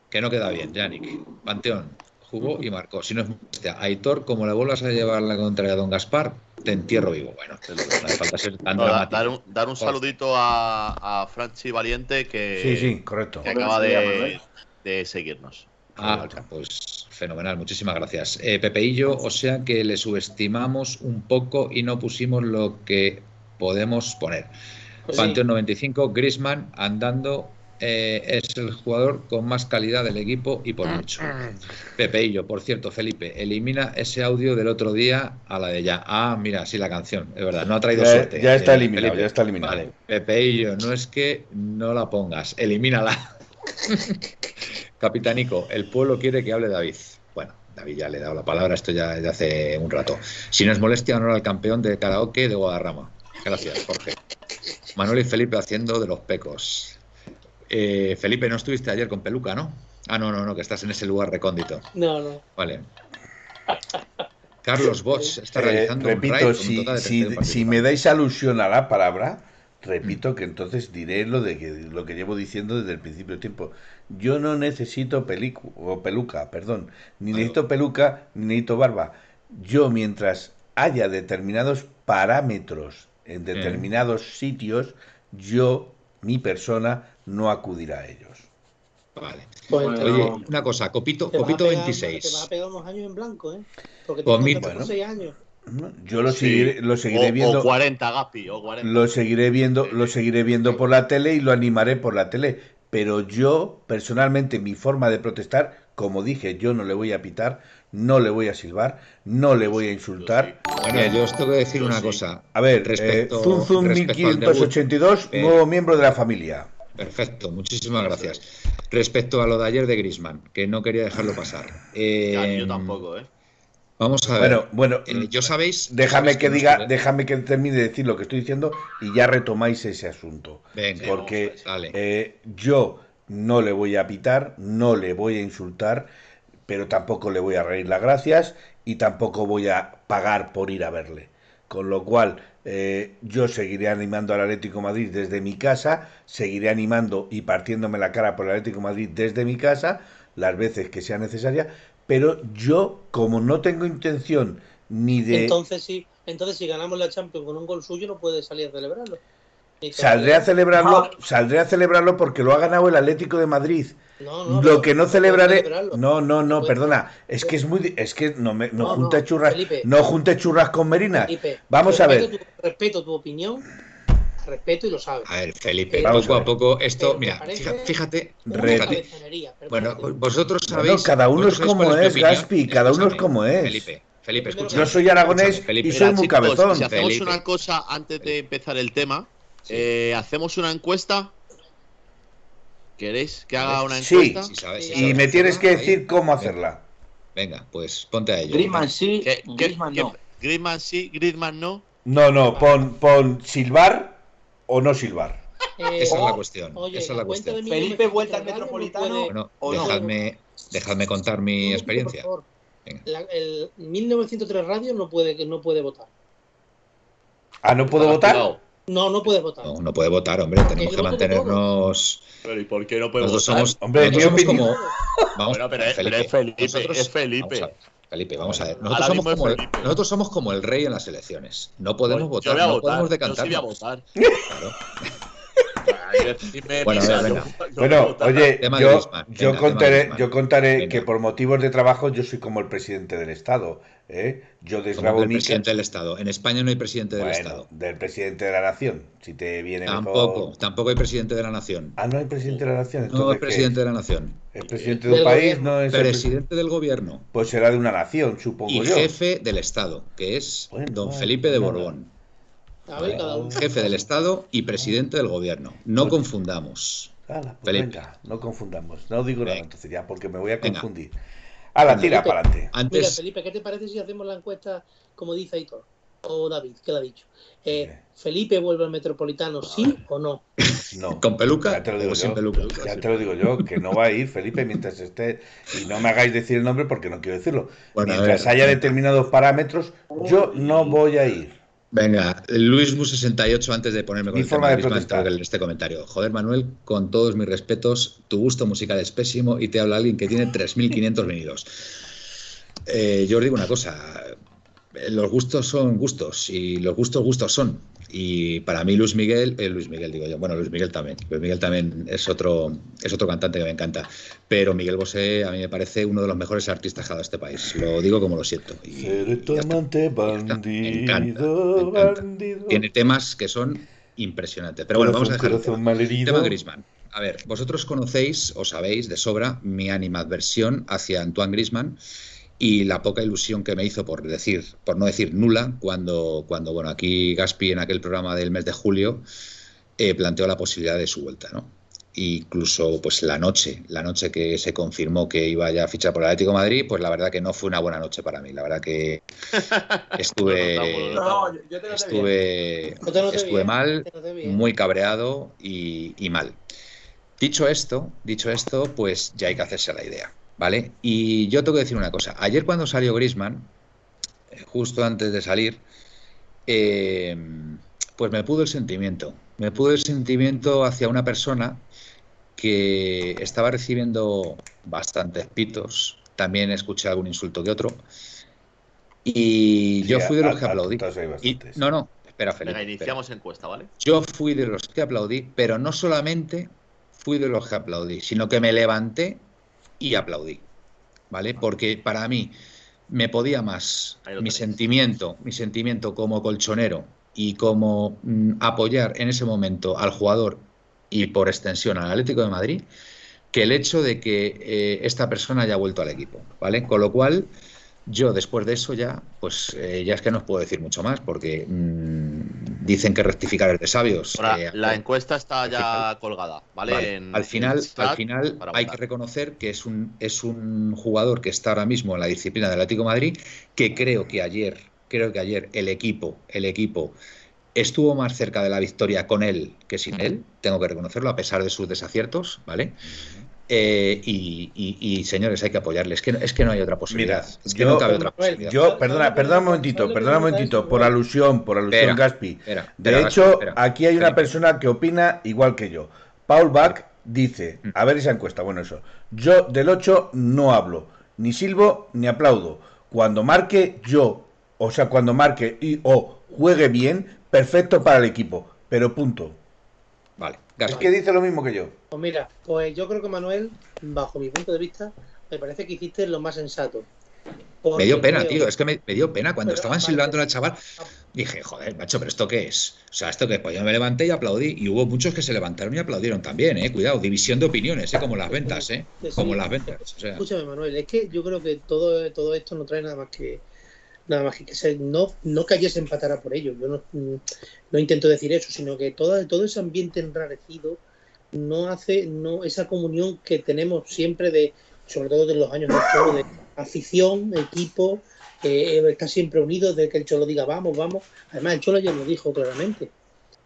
que no queda bien, Yannick. Panteón jugó y marcó. Si no es molestia, Aitor, como le vuelvas a llevar la contraria a Don Gaspar, te entierro vivo. Bueno, no hace falta ser tan No, dar, un, dar un Joder. saludito a, a Franchi Valiente que, Sí, sí, correcto. que acaba de, de seguirnos. Ah, pues fenomenal, muchísimas gracias. Eh, Pepeillo, o sea que le subestimamos un poco y no pusimos lo que podemos poner. Pues sí. Panteón 95, Grisman andando eh, es el jugador con más calidad del equipo y por mucho. Pepeillo, por cierto, Felipe, elimina ese audio del otro día a la de ya. Ah, mira, sí, la canción, es verdad, no ha traído Ya, suerte. ya está Eh, eliminado, Felipe. ya está eliminado. Vale, Pepeillo, no es que no la pongas, elimínala. Capitanico, el pueblo quiere que hable David. Bueno, David ya le he dado la palabra, esto ya de hace un rato. Si no es molestia, honor al campeón de karaoke de Guadarrama. Gracias, Jorge. Manuel y Felipe haciendo de los pecos. Eh, Felipe, no estuviste ayer con peluca, ¿no? Ah, no, no, no, que estás en ese lugar recóndito. No, no. Vale. Carlos Bosch está Eh, realizando un repito, raid con un si, de si, 31 si me dais alusión a la palabra, repito que entonces diré lo de que lo que llevo diciendo desde el principio del tiempo. Yo no necesito pelicu o peluca, perdón, ni Claro. necesito peluca, ni necesito barba. Yo mientras haya determinados parámetros en determinados sitios, yo, mi persona, no acudirá a ellos. Vale. Pues Oye, una cosa, Copito, Copito pegar- Te vas 26. a pegar unos años en blanco, ¿eh? Porque te Pues mi- bueno. seis años. Yo lo Sí. seguiré, lo seguiré o, viendo. o 40, Gaspi, o 40. Lo seguiré viendo, lo seguiré viendo por la tele y lo animaré por la tele. Pero yo, personalmente, mi forma de protestar, como dije, yo no le voy a pitar, no le voy a silbar, no le voy a insultar. Bueno, yo os tengo que decir Yo una sí. cosa. A ver, respecto, eh, Zum Zum respecto al debut. 1582, Eh, nuevo miembro de la familia. Perfecto, muchísimas gracias. Respecto a lo de ayer de Grisman, que no quería dejarlo pasar. Eh, Ya, yo tampoco, ¿eh? Vamos a ver. Bueno, bueno, Eh, yo sabéis. déjame sabéis que diga, déjame que termine de decir lo que estoy diciendo y ya retomáis ese asunto. Venga, porque eh, yo no le voy a pitar, no le voy a insultar, pero tampoco le voy a reír las gracias y tampoco voy a pagar por ir a verle. Con lo cual, eh, yo seguiré animando al Atlético de Madrid desde mi casa, seguiré animando y partiéndome la cara por el Atlético de Madrid desde mi casa, las veces que sea necesaria, pero yo, como no tengo intención ni de... Entonces sí, entonces si ganamos la Champions con un gol suyo no puede salir a celebrarlo. Saldré a celebrarlo, saldré a celebrarlo porque lo ha ganado el Atlético de Madrid. No, no, Lo que no celebraré, no, no, no, perdona, es que es muy, es que no me, no, junte churras, Felipe. no junte churras con merinas. Felipe, Vamos a ver, Tu, respeto tu opinión, respeto y lo sabes. A ver, Felipe, Vamos poco a poco, esto, Pero me mira, fíjate, fíjate. Bueno, vosotros Bueno, sabéis. cada uno es como es. Gaspi, cada uno es como es. Felipe, Felipe, Yo escúchame. yo soy aragonés Felipe. y soy Mira, muy chicos, cabezón. Si hacemos Felipe. una cosa antes de empezar el tema, eh, hacemos una encuesta. ¿Queréis que haga una Sí. encuesta? Si sabes, si Y sabes me tienes que decir ahí. cómo hacerla. Venga, pues ponte a ello. Griezmann sí, ¿Qué- qué- Griezmann no. Griezmann sí, Griezmann no. No, no, pon, pon silbar o no silbar. Eh, Esa es la cuestión. Oye, esa es la cuestión. mí Felipe, vuelta al Metropolitano. puede- Bueno, ¿O no? dejadme, dejadme contar mi experiencia. por favor. Venga. La- el 1903 Radio no puede, no puede votar. Ah, ¿no puedo votar? Cuidado. No, no puede votar. No, no puede votar, hombre. Tenemos que mantenernos. Pero ¿y por qué no puede Nosotros votar? somos, Hombre, nosotros somos opinión. como. Vamos, Bueno, pero es- pero es Felipe, es Felipe. A ver, Felipe, vamos a ver. Nosotros somos, como el, nosotros somos como el rey en las elecciones. No podemos Pues yo votar, voy a no votar. podemos Yo sí voy a decantarnos. votar. Claro. Bueno, Misa, yo- yo oye, yo, yo contaré, yo contaré que por motivos de trabajo yo soy como el presidente del Estado. ¿Eh? Yo Como desgrabo el mi presidente del Estado. En España no hay presidente del bueno, Estado. del presidente de la nación. Si te viene Tampoco, mejor. tampoco hay presidente de la nación. Ah, no hay presidente de la nación. No entonces, hay ¿qué presidente de la nación. es? El presidente de un Del país gobierno. no es el Presidente del gobierno Pues será de una nación, supongo y yo. jefe del Estado, que es Bueno, don Felipe de. Borbón. Jefe del Estado y presidente del gobierno. No confundamos. Ala, pues venga, no confundamos. No digo nada entonces ya, porque me voy a Venga. A la tira Felipe. para adelante. Mira, Antes, Felipe, ¿qué te parece si hacemos la encuesta como dice Aitor? O David, ¿qué le ha dicho? Eh. ¿Felipe vuelve al Metropolitano, sí o no? No. ¿con peluca Ya te lo digo yo. peluca? Ya te lo digo yo, que no va a ir Felipe mientras esté. Y no me hagáis decir el nombre porque no quiero decirlo. Bueno, mientras ver. haya determinados parámetros, yo no voy a ir. Venga, Luis Mu 68 antes de ponerme con Mi el forma tema de protestar. que este comentario. Joder, Manuel, con todos mis respetos, tu gusto musical es pésimo y te habla alguien que tiene 3.500 venidos. Eh, yo os digo una cosa, eh, los gustos son gustos y los gustos gustos son. Y para mí Luis Miguel, eh, Luis Miguel digo yo, bueno, Luis Miguel también, Luis Miguel también es otro, es otro cantante que me encanta, pero Miguel Bosé a mí me parece uno de los mejores artistas que ha dado este país, lo digo como lo siento. Y Seré tu amante bandido, bandido. Tiene temas que son impresionantes. Pero bueno, vamos a dejar el tema. Griezmann. A ver, vosotros conocéis o sabéis de sobra mi animadversión hacia Antoine Grisman y la poca ilusión que me hizo por decir, por no decir nula, cuando, cuando bueno, aquí Gaspi en aquel programa del mes de julio eh, planteó la posibilidad de su vuelta, ¿no? incluso pues la noche, la noche que se confirmó que iba ya a fichar por el Atlético de Madrid, pues la verdad que no fue una buena noche para mí. La verdad que estuve No, yo- yo te lo sé bien. estuve, te estuve bien, mal, te muy cabreado y, y mal. Dicho esto, dicho esto, pues ya hay que hacerse la idea, ¿vale? Y yo tengo que decir una cosa. Ayer cuando salió Grisman, justo antes de salir, eh, pues me pudo el sentimiento. Me pudo el sentimiento hacia una persona que estaba recibiendo bastantes pitos. También escuché algún insulto que otro. Y yo Sí, fui de los a- que a- aplaudí. Y, no, no, espera, Felipe. Venga, espera. iniciamos encuesta, ¿vale? Yo fui de los que aplaudí, pero no solamente fui de los que aplaudí, sino que me levanté y aplaudí, ¿vale? Porque para mí me podía más mi sentimiento, mi sentimiento como colchonero y como mm, apoyar en ese momento al jugador y por extensión al Atlético de Madrid que el hecho de que eh, esta persona haya vuelto al equipo, ¿vale? Con lo cual yo después de eso ya, pues eh, ya es que no os puedo decir mucho más, porque mm, dicen que rectificar es de sabios. Ahora, Eh, la encuesta está ya colgada, ¿vale? Vale, En- al final, al final hay que reconocer que es un, es un jugador que está ahora mismo en la disciplina del Atlético de Madrid, que creo que ayer, creo que ayer el equipo, el equipo estuvo más cerca de la victoria con él que sin él, tengo que reconocerlo, a pesar de sus desaciertos, ¿vale? Eh, y, y- y, señores, hay que apoyarle. Es que, no- es que no hay otra posibilidad. Mira, es que yo- no cabe otra posibilidad. Yo, perdona, perdona un momentito, perdona un momentito, por alusión, por alusión, Espera, Gaspi. espera, De espera, hecho, Gaspi, espera. aquí hay una persona que opina igual que yo. Paul Bach dice, Mm. a ver esa encuesta, bueno, eso. Yo del 8 no hablo, ni silbo ni aplaudo. Cuando marque yo, o sea, cuando marque y o juegue bien, perfecto para el equipo, pero punto. Vale, Es Gaspi. que dice lo mismo que yo. Pues mira, pues yo creo que Manuel, bajo mi punto de vista, me parece que hiciste lo más sensato. Me dio pena, tío. Es que me, me dio pena cuando Pero estaban aparte- silbando al chaval. Dije, joder, macho, pero ¿esto qué es? O sea, ¿esto qué es? Pues yo me levanté y aplaudí. Y hubo muchos que se levantaron y aplaudieron también, ¿eh? Cuidado, división de opiniones, ¿eh? Como las ventas, ¿eh? Como las ventas. O sea, Escúchame, Manuel, es que yo creo que todo, todo esto no trae nada más que nada más que, que se- no, no que ayer se empatara por ello. Yo no, no intento decir eso, sino que todo, todo ese ambiente enrarecido no hace no esa comunión que tenemos siempre de, sobre todo de los años del Cholo, de afición, equipo, eh, está siempre unido, de que el Cholo diga vamos, vamos. Además, el Cholo ayer lo dijo claramente.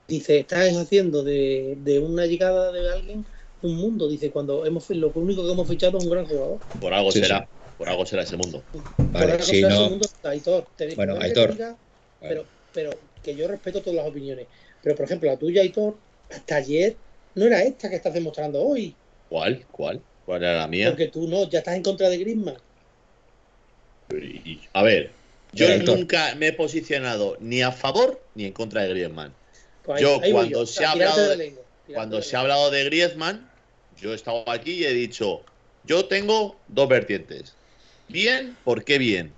Dice, estás haciendo de, de una llegada de alguien un mundo. Dice, cuando hemos lo único que hemos fichado es un gran jugador. Por algo Sí, será. sí. Por algo será ese mundo. vale, Por algo si será no. ese mundo, Aitor, te- Bueno, Aitor. te diga, pero, pero que yo respeto todas las opiniones. Pero, por ejemplo, la tuya, Aitor, hasta ayer no era esta que estás demostrando hoy. ¿Cuál? ¿Cuál? ¿Cuál era la mía? Porque tú no, ya estás en contra de Griezmann. A ver, yo nunca me he posicionado ni a favor ni en contra de Griezmann. Pues Yo, cuando se ha hablado de de- Cuando de se ha hablado de Griezmann, yo he estado aquí y he dicho, yo tengo dos vertientes. Bien, ¿por qué bien?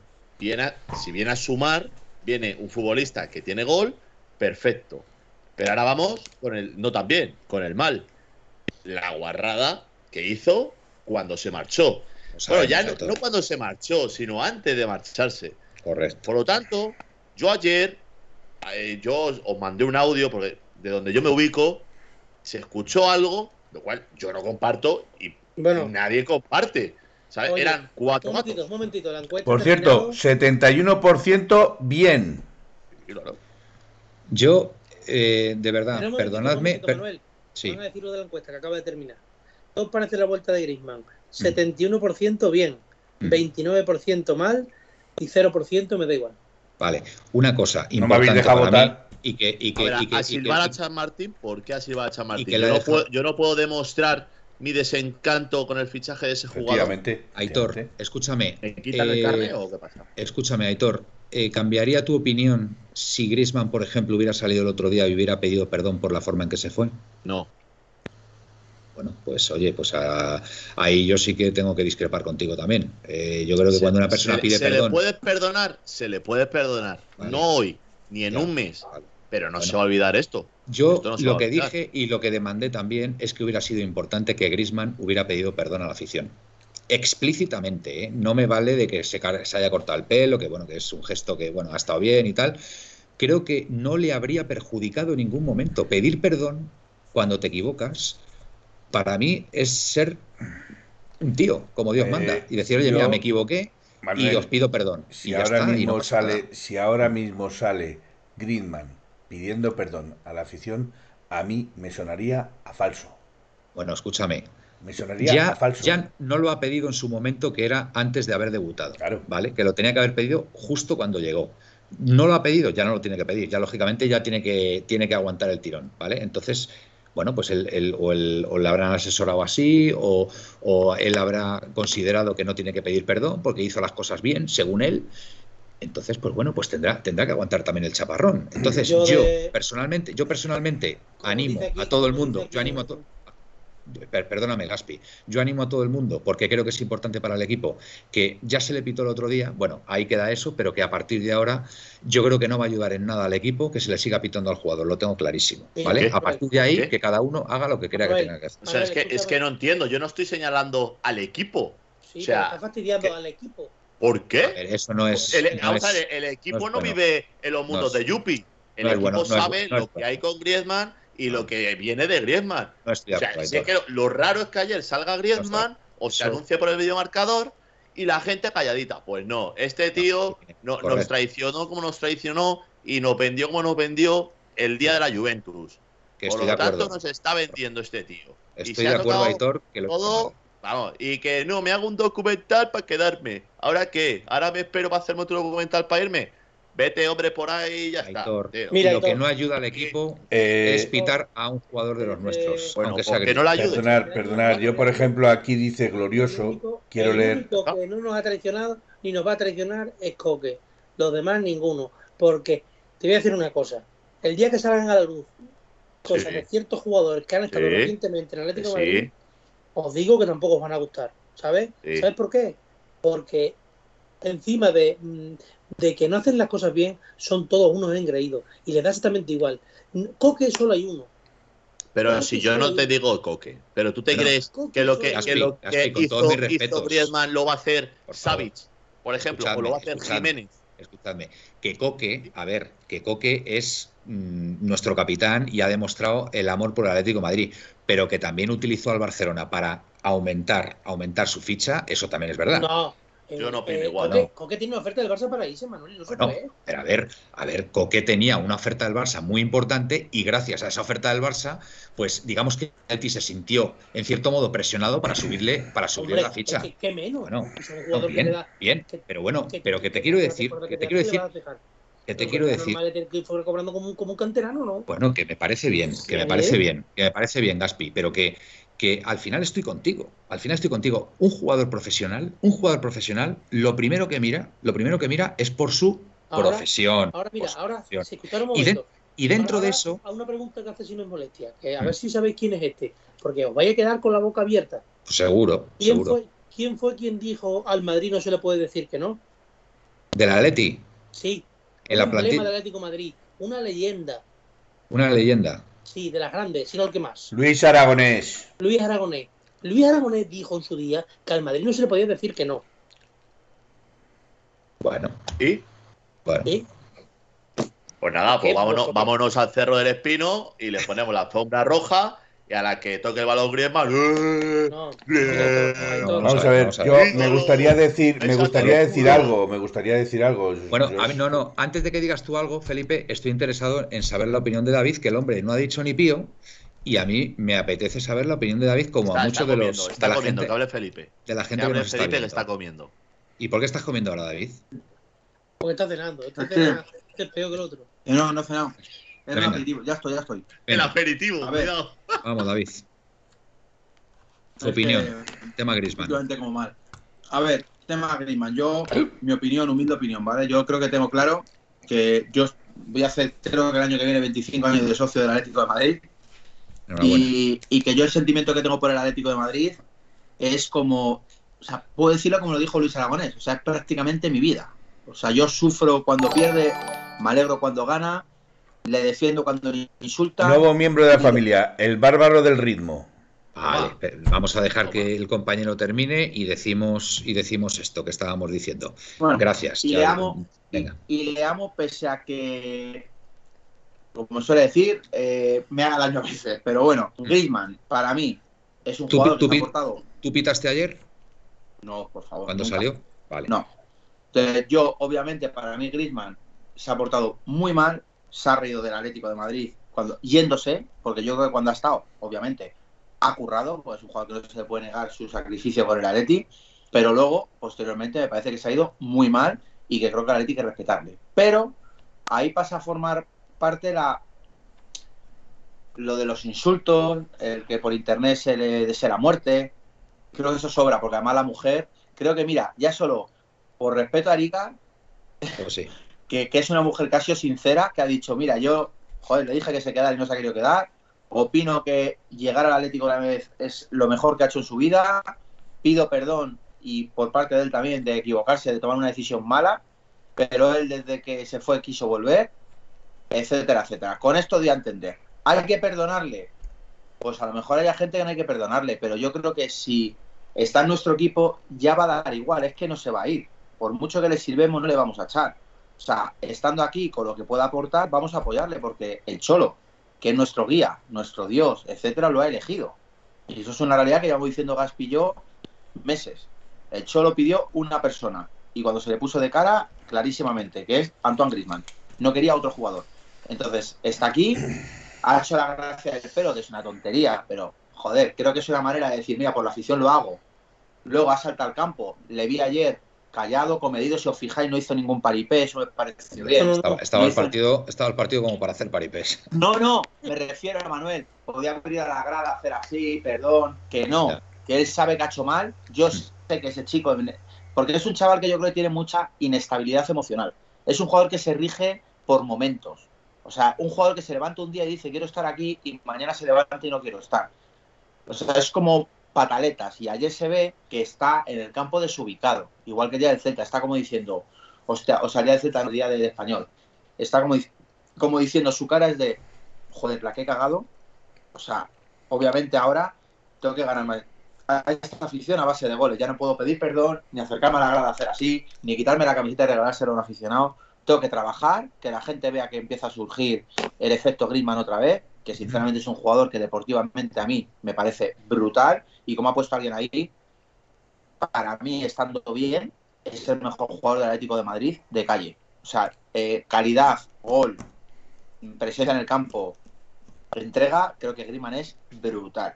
A- si viene a sumar, viene un futbolista que tiene gol, perfecto. Pero ahora vamos con el no tan bien, con el mal. La guarrada que hizo cuando se marchó. lo Bueno, ya no, no cuando se marchó, sino antes de marcharse. Correcto. Por lo tanto, yo ayer, eh, yo os, os mandé un audio, porque de donde yo me ubico, se escuchó algo, lo cual yo no comparto y Bueno, nadie comparte. ¿Sabes? Oye, Eran cuatro un momentito, gatos. un momentito, la encuesta. Por cierto, terminado. 71% bien. Yo, eh, de verdad, un perdonadme. per- Manuel. sí, Van a decir lo de la encuesta que acaba de terminar. ¿Qué os parece la vuelta de Griezmann? 71% bien, Mm. 29% mal y 0% me da igual. vale. Una cosa No me habéis importante dejado para mí votar. y que, y a que, ver, a, y que- a y a Chan Martín, ¿por qué a silbar a Chan Martín? que Yo no, deja- puedo, yo no puedo demostrar mi desencanto con el fichaje de ese jugador. Efectivamente. Aitor, escúchame. ¿Me quitan el eh, carne o qué pasa? Escúchame, Aitor, eh, ¿cambiaría tu opinión si Griezmann, por ejemplo, hubiera salido el otro día y hubiera pedido perdón por la forma en que se fue? No. Bueno, pues oye, pues a- ahí yo sí que tengo que discrepar contigo también. Eh, yo creo que Se- cuando una persona se, pide se le perdón, puede perdonar, se le puede perdonar. Vale. No hoy, ni en Ya. un mes. Vale. Pero no se va a olvidar esto. Yo Esto no lo que dije y lo que demandé también es que hubiera sido importante que Grisman hubiera pedido perdón a la afición. Explícitamente, ¿eh? no me vale de que se, haya cortado el pelo, que bueno, que es un gesto que bueno, ha estado bien y tal. Creo que no le habría perjudicado en ningún momento. Pedir perdón cuando te equivocas, para mí es ser un tío, como Dios Eh, manda, y decir, oye, yo- mira, me equivoqué y os pido perdón. Si y ahora está, y mismo no sale, si ahora mismo sale Greenman pidiendo perdón a la afición, a mí me sonaría a falso. Bueno, escúchame, Me sonaría ya, a falso. ya no lo ha pedido en su momento, que era antes de haber debutado. Claro. ¿Vale? Que lo tenía que haber pedido justo cuando llegó. No lo ha pedido, ya no lo tiene que pedir. Ya lógicamente ya tiene que, tiene que aguantar el tirón. ¿Vale? Entonces, bueno, pues él, él- o, él- o le habrán asesorado así, o, o él habrá considerado que no tiene que pedir perdón porque hizo las cosas bien, según él. Entonces, pues bueno, pues tendrá, tendrá que aguantar también el chaparrón. Entonces, Yo yo, de- personalmente, yo personalmente animo aquí- a todo el mundo, yo animo a todo. Per- Perdóname, Gaspi. Yo animo a todo el mundo, porque creo que es importante para el equipo, que ya se le pitó el otro día, bueno, ahí queda eso, pero que a partir de ahora yo creo que no va a ayudar en nada al equipo que se le siga pitando al jugador, lo tengo clarísimo, ¿vale? ¿qué? A partir de ahí, ¿Qué? que cada uno haga lo que crea que tenga que hacer. O sea, es que, es que no entiendo. Yo no estoy señalando al equipo. Sí, O sea, está fastidiando que- al equipo. ¿Por qué? eso no es. El, no vamos a es- ver, el equipo no es no, bueno. vive en los mundos de Yuppie. El equipo bueno, sabe lo que hay con Griezmann y lo que viene de Griezmann. O sea, es que lo, lo raro es que ayer salga Griezmann o se anuncie por el videomarcador y la gente calladita. Pues no, este tío no, nos traicionó como nos traicionó y nos vendió como nos vendió el día de la Juventus. Que por lo tanto, nos está vendiendo este tío. y Estoy se de ha acuerdo, Aitor, que lo todo, vamos, y que no, me hago un documental para quedarme. ¿Ahora qué? ¿Ahora me espero para hacerme otro documental para irme? Vete, hombre, por ahí y ya está. Tío. Mira, lo que no ayuda al equipo Eh, es pitar a un jugador de los Eh, nuestros, Bueno, aunque sea porque no la ayude. perdonar, perdonar. Yo, por ejemplo, aquí dice El glorioso. único- Quiero el leer. único que no nos ha traicionado ni nos va a traicionar es Coque. Los demás ninguno. Porque te voy a decir una cosa. El día que salgan a la luz cosas Sí. de ciertos jugadores que han estado Sí. recientemente en el Atlético de Sí. Madrid, os digo que tampoco os van a gustar. ¿Sabes? Sí. ¿Sabes por qué? Porque encima de, mm, de que no hacen las cosas bien, son todos unos engreídos. Y les da exactamente igual. Coque solo hay uno. Pero si yo no te digo Coque, pero tú te crees Coque que lo que, hay que lo con todos hizo, mis respetos. hizo Griezmann lo va a hacer Por. Savic, por ejemplo, o lo va a hacer escuchadme. Jiménez. Escuchadme, que Coque, a ver, que Coque es mm, nuestro capitán y ha demostrado el amor por el Atlético de Madrid, pero que también utilizó al Barcelona para aumentar, aumentar su ficha, eso también es verdad. No. Yo no opino Eh, igual, Coque, no. Coque tiene una oferta del Barça para irse, Manuel. No se Bueno, pero a ver, a ver, Coque tenía una oferta del Barça muy importante y gracias a esa oferta del Barça, pues digamos que Alti se sintió en cierto modo presionado para subirle, para subirle Hombre, la ficha. es que- ¿Qué menos? Bueno, Es un No, jugador que bien, da- bien, pero bueno, que- pero que te quiero que- decir, que te quiero decir. Que te quiero decir, normal que fue cobrando como un, como un canterano, ¿no? Bueno, que me parece bien, que me parece bien, que me parece bien, Gaspi, pero que, que al final estoy contigo, al final estoy contigo. Un jugador profesional, un jugador profesional, lo primero que mira, lo primero que mira es por su Ahora- profesión. Ahora, mira, ahora, escuchar un Y, de- momento. y dentro Ahora, de eso, A una pregunta que hace si no es molestia, que a Mm. ver si sabéis quién es este, porque os vais a quedar con la boca abierta. pues seguro, ¿Quién seguro. fue, ¿Quién fue quien dijo al Madrid no se le puede decir que no? Del Atleti, Sí. En la un emblema plantilla, del Atlético de Madrid, una leyenda, una leyenda. sí, de las grandes, sino el que más. Luis Aragonés. Luis Aragonés. Luis Aragonés dijo en su día que al Madrid no se le podía decir que no. Bueno, ¿Y? bueno. Pues nada, pues vámonos, Pues, vámonos al Cerro del Espino y le ponemos la sombra roja y a la que toque el balón Griezmann. ¡eh! No. Aitor, Vamos a ver, ver, vamos a yo me gustaría decir, me gustaría decir algo, me gustaría decir algo. Bueno, a mí, no, no, antes de que digas tú algo, Felipe, estoy interesado en saber la opinión de David, que el hombre no ha dicho ni pío, y a mí me apetece saber la opinión de David, como Está, a está muchos de los está de la comiendo, gente, que hable Felipe. de la Que gente que hable nos está Felipe que viendo. está comiendo. ¿Y por qué estás comiendo ahora, David? Porque está cenando. Este, Es que- cena- este es peor que el otro. Eh, no, no he cenado. Es un aperitivo. Ya estoy, ya estoy. El aperitivo, A ver. cuidado. Vamos, David. Tu Es opinión, que tema últimamente como mal. A ver, tema Griezmann. Yo, mi opinión, humilde opinión, ¿vale? Yo creo que tengo claro que yo voy a hacer, creo que el año que viene, 25 años de socio del Atlético de Madrid. Y, y que yo el sentimiento que tengo por el Atlético de Madrid es como, o sea, puedo decirlo como lo dijo Luis Aragonés, o sea, es prácticamente mi vida. O sea, yo sufro cuando pierde, me alegro cuando gana, le defiendo cuando insulta. Nuevo miembro de la familia, el bárbaro del ritmo. Vale, vamos a dejar que el compañero termine y decimos y decimos esto que estábamos diciendo. Bueno, Gracias. Y ya- le amo, y, Venga. y le amo pese a que, como suele decir, eh, me haga daño a veces. Pero bueno, Griezmann, para mí, es un ¿Tú- jugador tú que ha aportado. ¿Tú pitaste ayer No, por favor. nunca. salió? Vale. No. Entonces, yo, obviamente, para mí, Griezmann se ha portado muy mal, se ha reído del Atlético de Madrid cuando yéndose, porque yo creo que cuando ha estado, obviamente, ha currado, pues es un jugador que no se le puede negar su sacrificio por el Atleti, pero luego, posteriormente, me parece que se ha ido muy mal y que creo que el Atleti hay que respetarle. Pero ahí pasa a formar parte la lo de los insultos, el que por internet se le desea la muerte, creo que eso sobra, porque además la mujer, creo que mira, ya solo por respeto a Erika, Pues sí. que, que es una mujer casi sincera, que ha dicho, mira, yo, joder, le dije que se quedara y no se ha querido quedar, opino que llegar al Atlético de la vez es lo mejor que ha hecho en su vida, pido perdón y por parte de él también de equivocarse, de tomar una decisión mala, pero él desde que se fue quiso volver, etcétera, etcétera. Con esto doy a entender. ¿Hay que perdonarle? Pues a lo mejor hay gente que no hay que perdonarle, pero yo creo que si está en nuestro equipo ya va a dar igual, es que no se va a ir. Por mucho que le sirvemos, no le vamos a echar. O sea, estando aquí con lo que pueda aportar, vamos a apoyarle, porque el Cholo, que es nuestro guía, nuestro Dios, etcétera, lo ha elegido. Y eso es una realidad que llevamos diciendo Gaspi yo meses. El Cholo pidió una persona, y cuando se le puso de cara, clarísimamente, que es Antoine Griezmann. No quería otro jugador. Entonces, está aquí, ha hecho la gracia del pelo, que es una tontería, pero joder, creo que es una manera de decir, mira, por la afición lo hago. Luego ha saltado al campo, le vi ayer callado, comedido, si os fijáis, no hizo ningún paripé, eso me pareció bien. Estaba, estaba No el hizo- partido, estaba el partido como para hacer paripés. No, no, me refiero a Manuel. Podía haber ido a la grada a hacer así, perdón, que no, Ya. que él sabe que ha hecho mal. Yo sé que ese chico, porque es un chaval que yo creo que tiene mucha inestabilidad emocional. Es un jugador que se rige por momentos. O sea, un jugador que se levanta un día y dice quiero estar aquí y mañana se levanta y no quiero estar. O sea, es como pataletas. Y ayer se ve que está en el campo desubicado. Igual que el día. Está como diciendo, o sea, el día del Celta el día español. Está como, como diciendo, su cara es de, joder, la que he cagado. O sea, obviamente ahora tengo que ganar más. A esta afición a base de goles. Ya no puedo pedir perdón, ni acercarme a la grada a hacer así, ni quitarme la camiseta y regalársela a un aficionado. Tengo que trabajar, que la gente vea que empieza a surgir el efecto Griezmann otra vez, que sinceramente es un jugador que deportivamente a mí me parece brutal y como ha puesto alguien ahí, para mí estando bien, es el mejor jugador del Atlético de Madrid de calle. O sea, eh, calidad, gol, presencia en el campo, entrega, creo que Griezmann es brutal.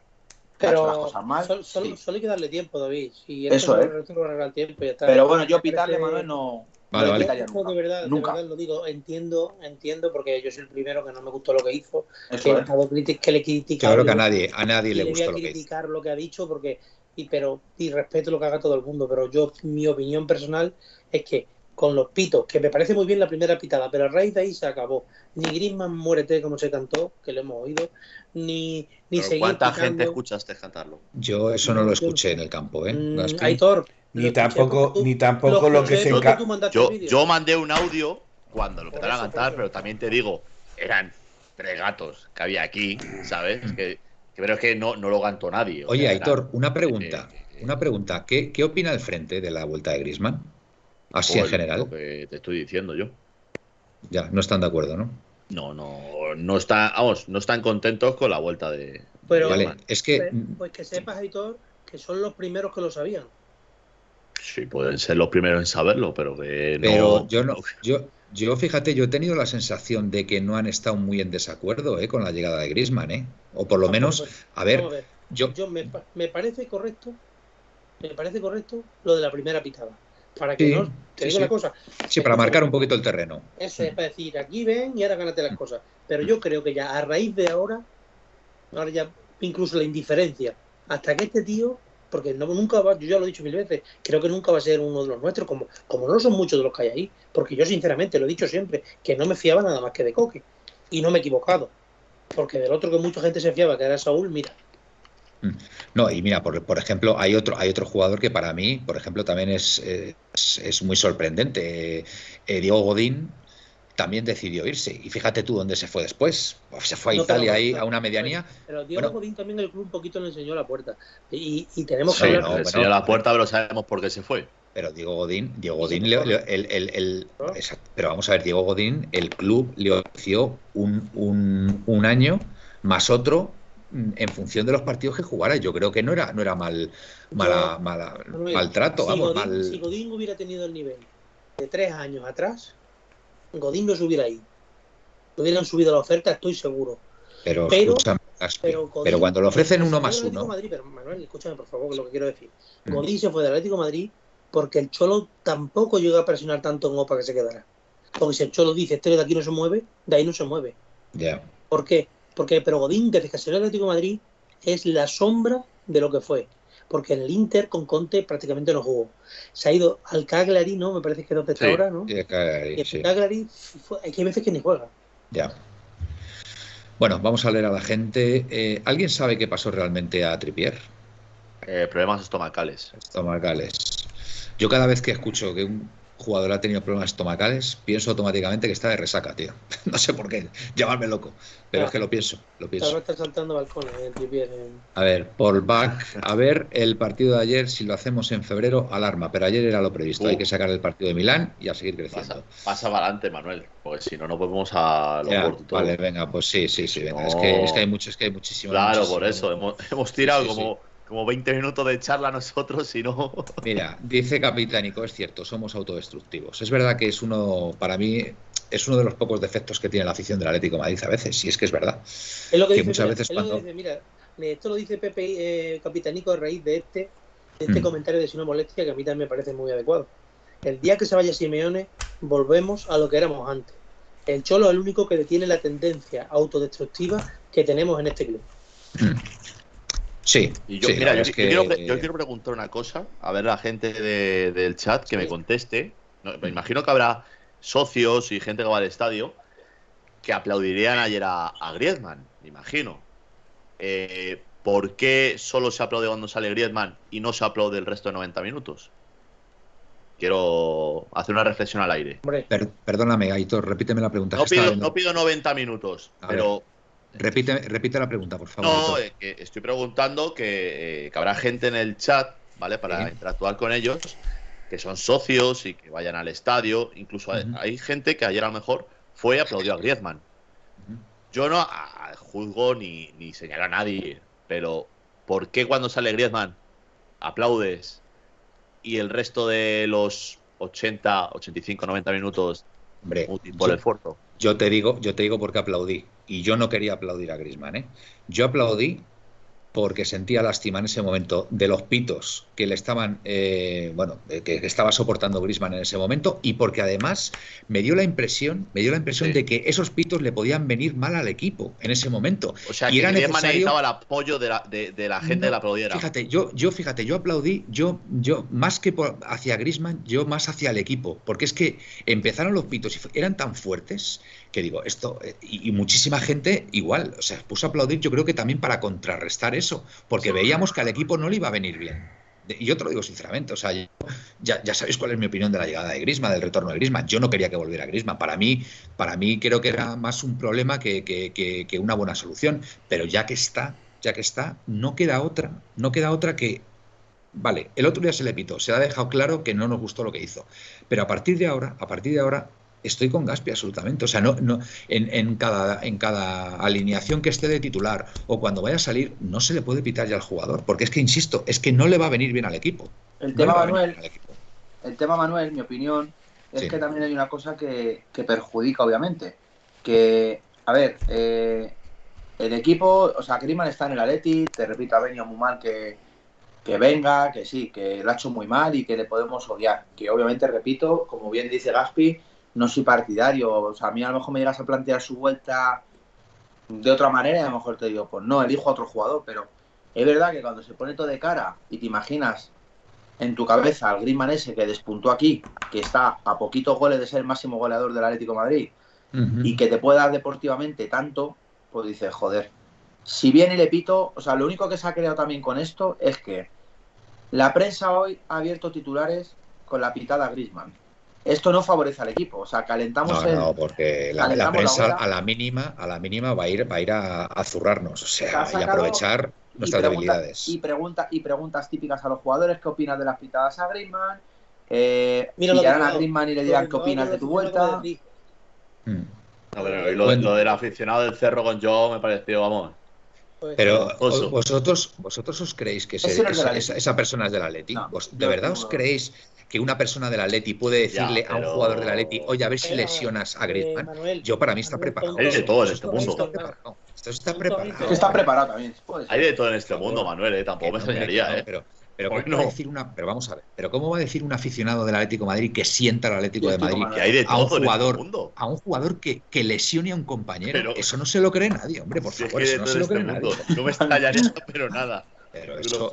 Hecho las Pero cosas mal, sol- sol- sí. solo hay que darle tiempo, David. Si Eso, esto ¿eh? y. Pero bueno, yo pitarle, Manuel, no, Vale, vale. le pitaría Yo, nunca. de verdad, de Nunca. verdad lo digo, entiendo, entiendo, porque yo soy el primero que no me gustó lo que hizo, que, Eso es. que le Yo criticaba. creo que a nadie, a nadie le le voy a lo que hizo. criticar lo que ha dicho porque y pero y respeto lo que haga todo el mundo pero yo mi opinión personal es que con los pitos que me parece muy bien la primera pitada pero a raíz de ahí se acabó ni Griezmann muérete como se cantó que lo hemos oído ni ni Pero seguir ¿Cuánta pitando. gente escuchaste cantarlo? Yo eso no lo escuché en el campo, ¿eh? Mm. Aitor Ni tampoco, tú- ni tampoco lo que se porque enca- tú mandaste Yo, yo mandé un audio cuando lo empezaron a cantar, pero también te digo, eran tres gatos que había aquí, ¿sabes? Que, que pero es que no, no lo cantó nadie. Oye, sea, Aitor, una pregunta. eh, eh, Una pregunta. ¿Qué, qué opina el frente de la vuelta de Grisman? Así en general. Lo que te estoy diciendo yo. Ya, no están de acuerdo, ¿no? No, no, no está, vamos, no están contentos con la vuelta de. Pero- de Vale, es que pues, pues que sepas Aitor que son los primeros que lo sabían Sí, pueden ser los primeros en saberlo, pero que no. Pero yo no, yo, yo fíjate, yo he tenido la sensación de que no han estado muy en desacuerdo ¿eh? con la llegada de Grisman, ¿eh? O por lo menos, Pues, a ver, vamos a ver. yo, yo me, me parece correcto me parece correcto lo de la primera pitada para que Sí, no te sí, digo sí. una cosa sí, para marcar un poquito el terreno. eso es para decir aquí ven y ahora gánate las cosas pero yo creo que ya a raíz de ahora ahora ya incluso la indiferencia hasta que este tío porque no, nunca va, yo ya lo he dicho mil veces, creo que nunca va a ser uno de los nuestros, como, como no son muchos de los que hay ahí, porque yo sinceramente lo he dicho siempre, que no me fiaba nada más que de Coque, y no me he equivocado, porque del otro que mucha gente se fiaba, que era Saúl, mira, No, y mira, por, por ejemplo, hay otro, hay otro jugador que para mí, por ejemplo, también es, eh, es, muy sorprendente. Eh, Diego Godín, también decidió irse. Y fíjate tú dónde se fue después. Pues se fue a No, pero- Italia ahí pero- a una medianía. Pero Diego Bueno. Godín también el club un poquito le enseñó la puerta. Y, y tenemos Sí, que Sí, hablar. no, le bueno. enseñó la puerta, pero sabemos por qué se fue. Pero Diego Godín, Diego Godín, le- le- el, el- el- ¿No? exacto, pero vamos a ver, Diego Godín, el club le ofreció un, un, un año más otro mm, en función de los partidos que jugara. Yo creo que no era, no era mal, mala, mala, Manuel, maltrato, si vamos, Godín, mal. si Godín hubiera tenido el nivel de tres años atrás, Godín no se hubiera ido. Le hubieran subido la oferta, estoy seguro. Pero, pero- cuando le ofrecen se uno más uno, Madrid, pero Manuel, escúchame por favor, que es lo que quiero decir. Mm. Godín se fue del Atlético de Madrid porque el Cholo tampoco llegó a presionar tanto en Opa que se quedara. Porque si el Cholo dice, este de aquí no se mueve, de ahí no se mueve. ya. ¿Por qué? Porque pero Godín, desde que salió del Atlético de Madrid, es la sombra de lo que fue. Porque en el Inter con Conte prácticamente no jugó. Se ha ido al Cagliari, ¿no? Me parece que es donde está Sí. ahora, ¿no? Sí, Y que- el sí, Cagliari, fue- hay que veces que ni juega. ya. Bueno, vamos a leer a la gente. Eh, ¿Alguien sabe qué pasó realmente a Tripier? Eh, problemas estomacales. Estomacales. Yo cada vez que escucho que un jugador ha tenido problemas estomacales, pienso automáticamente que está de resaca, tío. No sé por qué, llamarme loco, pero es que lo pienso, lo Ahora pienso. está saltando balcones en Trippier, en- A ver, Paul Bach, a ver el partido de ayer, si lo hacemos en febrero, alarma, pero ayer era lo previsto, hay que sacar el partido de Milán y a seguir Pasa, creciendo. pasa para adelante, Manuel, porque si no, no podemos a lo Ya, vale, venga, pues sí, sí, sí, venga. Es, que, es que hay mucho, es que hay muchísimo. Claro, muchísimo. por eso. Hemos, hemos tirado Sí, sí, como, como 20 minutos de charla nosotros, si no. Mira, dice Capitánico, es cierto, somos autodestructivos. Es verdad que es uno, para mí, es uno de los pocos defectos que tiene la afición del Atlético de Madrid a veces, y es que es verdad. Es lo que, Que dice, muchas mira, veces es lo que cuando- dice, mira, esto lo dice Pepe eh, Capitanico a raíz de este, de este Mm. comentario de Sino Molestia que a mí también me parece muy adecuado. El día que se vaya Simeone, volvemos a lo que éramos antes. El Cholo es el único que detiene la tendencia autodestructiva que tenemos en este club. Sí, Y yo, sí, mira, yo, yo que- quiero, pre- yo quiero preguntar una cosa, a ver la gente de- del chat que me conteste. No, me imagino que habrá socios y gente que va al estadio que aplaudirían ayer a, a Griezmann, me imagino. Eh, ¿Por qué solo se aplaude cuando sale Griezmann y no se aplaude el resto de 90 minutos? Quiero hacer una reflexión al aire. Per- perdóname, Aitor, repíteme la pregunta. No pido, no pido 90 minutos, A pero Repite, repite la pregunta, por favor. No, que estoy preguntando que, eh, que habrá gente en el chat, ¿vale? Para Sí. interactuar con ellos, que son socios y que vayan al estadio. Incluso hay- gente que ayer a lo mejor fue y aplaudió a Griezmann. Yo no juzgo ni, ni señalo a nadie, pero ¿por qué cuando sale Griezmann aplaudes y el resto de los 80, 85, 90 minutos Hombre, por yo- el esfuerzo? Yo te digo, yo te digo porque aplaudí. Y yo no quería aplaudir a Grisman, ¿eh? Yo aplaudí porque sentía lástima en ese momento de los pitos que le estaban, eh, bueno, que, estaba soportando Grisman en ese momento y porque además me dio la impresión, me dio la impresión Sí. de que esos pitos le podían venir mal al equipo en ese momento. O sea, Y que era necesario- necesitaba el apoyo de la, de, de la gente No, de la aplaudiera. Fíjate, yo, yo, fíjate, yo aplaudí, yo, yo, más que por- hacia Grisman, yo más hacia el equipo, porque es que empezaron los pitos y eran tan fuertes que digo, esto, eh, y, y muchísima gente igual, o sea, puso a aplaudir, yo creo que también para contrarrestar eso, porque veíamos que al equipo no le iba a venir bien. Y yo te lo digo sinceramente, o sea, yo- ya, ya sabéis cuál es mi opinión de la llegada de Grisman, del retorno de Grisman. Yo no quería que volviera Grisman. Para mí, para mí creo que era más un problema que, que- que- que una buena solución. Pero ya que está, ya que está, no queda otra, no queda otra que. Vale, el otro día se le pitó, se ha dejado claro que no nos gustó lo que hizo. Pero a partir de ahora, a partir de ahora, estoy con Gaspi absolutamente. O sea, no, no, en, en cada, en cada alineación que esté de titular o cuando vaya a salir, no se le puede pitar ya al jugador. Porque es que, insisto, es que no le va a venir bien al equipo. El No tema, Manuel, equipo. el tema, Manuel, mi opinión, es Sí. que también hay una cosa que, que perjudica, obviamente. Que, a ver, eh, el equipo, o sea, Griezmann está en el Atleti, te repito, ha venido muy mal que, que venga, que sí, que lo ha hecho muy mal y que le podemos odiar. Que obviamente, repito, como bien dice Gaspi, no soy partidario. O sea, a mí a lo mejor me llegas a plantear su vuelta de otra manera y a lo mejor te digo, pues no, elijo a otro jugador, pero es verdad que cuando se pone todo de cara y te imaginas en tu cabeza al Griezmann ese que despuntó aquí, que está a poquitos goles de ser el máximo goleador del Atlético de Madrid y que te puede dar deportivamente tanto, pues dices, joder. Si bien el Epito, o sea, lo único que se ha creado también con esto es que la prensa hoy ha abierto titulares con la pitada Griezmann. Esto no favorece al equipo. O sea, calentamos No, el. no, porque la, la calentamos la prensa a la mínima, a la mínima va a ir, va a ir a, a zurrarnos, o Se sea, y aprovechar y nuestras pregunta- debilidades. Y, pregunta, y preguntas típicas a los jugadores: ¿qué opinas de las pitadas a Griezmann? Eh, Mira pillarán a. Griezmann y le dirán qué opinas de tu vuelta. No, pero y lo, Bueno. lo del aficionado del cerro con Joe me pareció, vamos. Pues, Pero vosotros, vosotros os creéis que esa, Atleti. esa- esa persona es del Atleti. No, ¿Vos- yo ¿De verdad os creéis que una persona del Atleti puede decirle Ya, a un jugador del Atleti, oye, a ver si Pero, lesionas a eh, Griezmann? Manuel, Yo para mí está preparado. Hay de todo en este mundo. está preparado. Esto está preparado. está preparado también. Hay de todo en este mundo, Manuel, ¿eh? Tampoco me extrañaría, ¿eh? Pero, pero ¿cómo va a no. decir una, pero vamos a ver, pero cómo va a decir un aficionado del Atlético de Madrid que sienta al Atlético de Madrid Que hay de a un jugador, este mundo. a un jugador que, que lesione a un compañero? Pero- eso no se lo cree nadie, hombre, por Si es favor, que eso no se en lo este cree mundo. nadie. No me extrañaría, pero nada. Pero eso,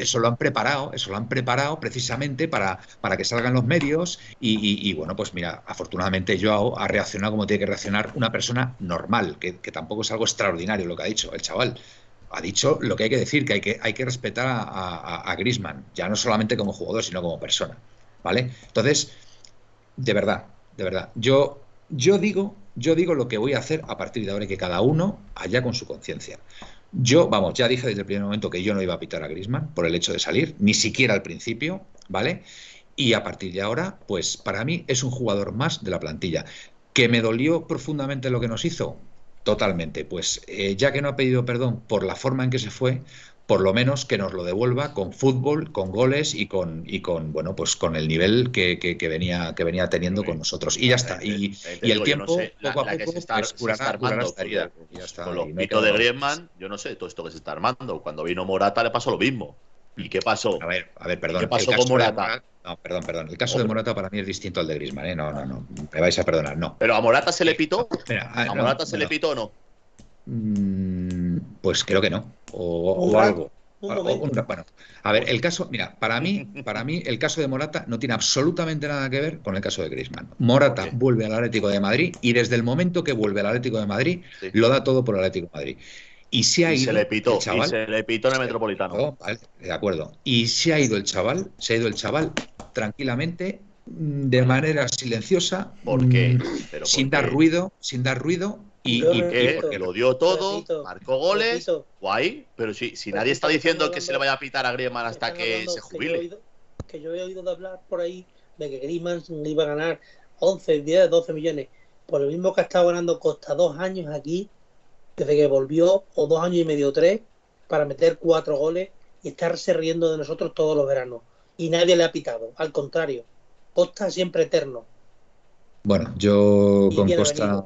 eso- lo han preparado, eso lo han preparado precisamente para, para que salgan los medios y, y- y, bueno, pues mira, afortunadamente Joao ha reaccionado como tiene que reaccionar una persona normal, que, que tampoco es algo extraordinario lo que ha dicho el chaval. Ha dicho lo que hay que decir, que hay que, hay que respetar a, a, a Griezmann, ya no solamente como jugador, sino como persona. ¿Vale? Entonces, de verdad, de verdad, yo, yo digo, yo digo lo que voy a hacer a partir de ahora y que cada uno allá con su conciencia. Yo, vamos, ya dije desde el primer momento que yo no iba a pitar a Griezmann por el hecho de salir, ni siquiera al principio, ¿vale? Y a partir de ahora, pues para mí es un jugador más de la plantilla. ¿Que me dolió profundamente lo que nos hizo? Totalmente. Pues eh, ya que no ha pedido perdón por la forma en que se fue, por lo menos que nos lo devuelva con fútbol, con goles y con, y con bueno, pues con el nivel que, que- que venía, que venía teniendo con nosotros. Y ya está. Y, También te y el digo, yo no tiempo, sé, poco a la poco, se está- pues, curará- armando esta herida. con- Y ya está. Con Y los que- de Griezmann, yo no sé, todo esto que se está armando. Cuando vino Morata le pasó lo mismo. ¿Y qué pasó? A ver, a ver, perdón. ¿Qué pasó con Morata? no, perdón, perdón. El caso de. Morata para mí es distinto al de Griezmann, ¿eh? No, no, no. Me vais a perdonar, no. ¿Pero a Morata se le pitó? Mira, ¿A no, Morata se no. le pitó o no? Mm, Pues creo que no. O, algo. un O- un- bueno, a ver, el caso, mira, para mí, para mí el caso de Morata no tiene absolutamente nada que ver con el caso de Griezmann. Morata vuelve al Atlético de Madrid y desde el momento que vuelve al Atlético de Madrid Sí. lo da todo por el Atlético de Madrid. Y se ha Y ido se le pitó, el chaval, y se le pitó en el Metropolitano. Vale, de acuerdo. Y se ha ido el chaval, se ha ido el chaval tranquilamente, mm, de manera silenciosa, ¿Por qué? mm, Pero sin ¿por dar ruido, sin dar ruido y, y- Porque lo dio todo, repito, marcó goles, repito, guay. Pero si, si nadie está diciendo que se le vaya a pitar a Griezmann hasta que se jubile. oído- Que yo he oído de hablar por ahí de que Griezmann iba a ganar 11, 10, 12 millones. Por lo mismo que ha estado ganando Costa dos años aquí, desde que volvió, o dos años y medio, tres, para meter cuatro goles y estarse riendo de nosotros todos los veranos. Y nadie le ha pitado. Al contrario, Costa siempre eterno. Bueno, yo con Costa,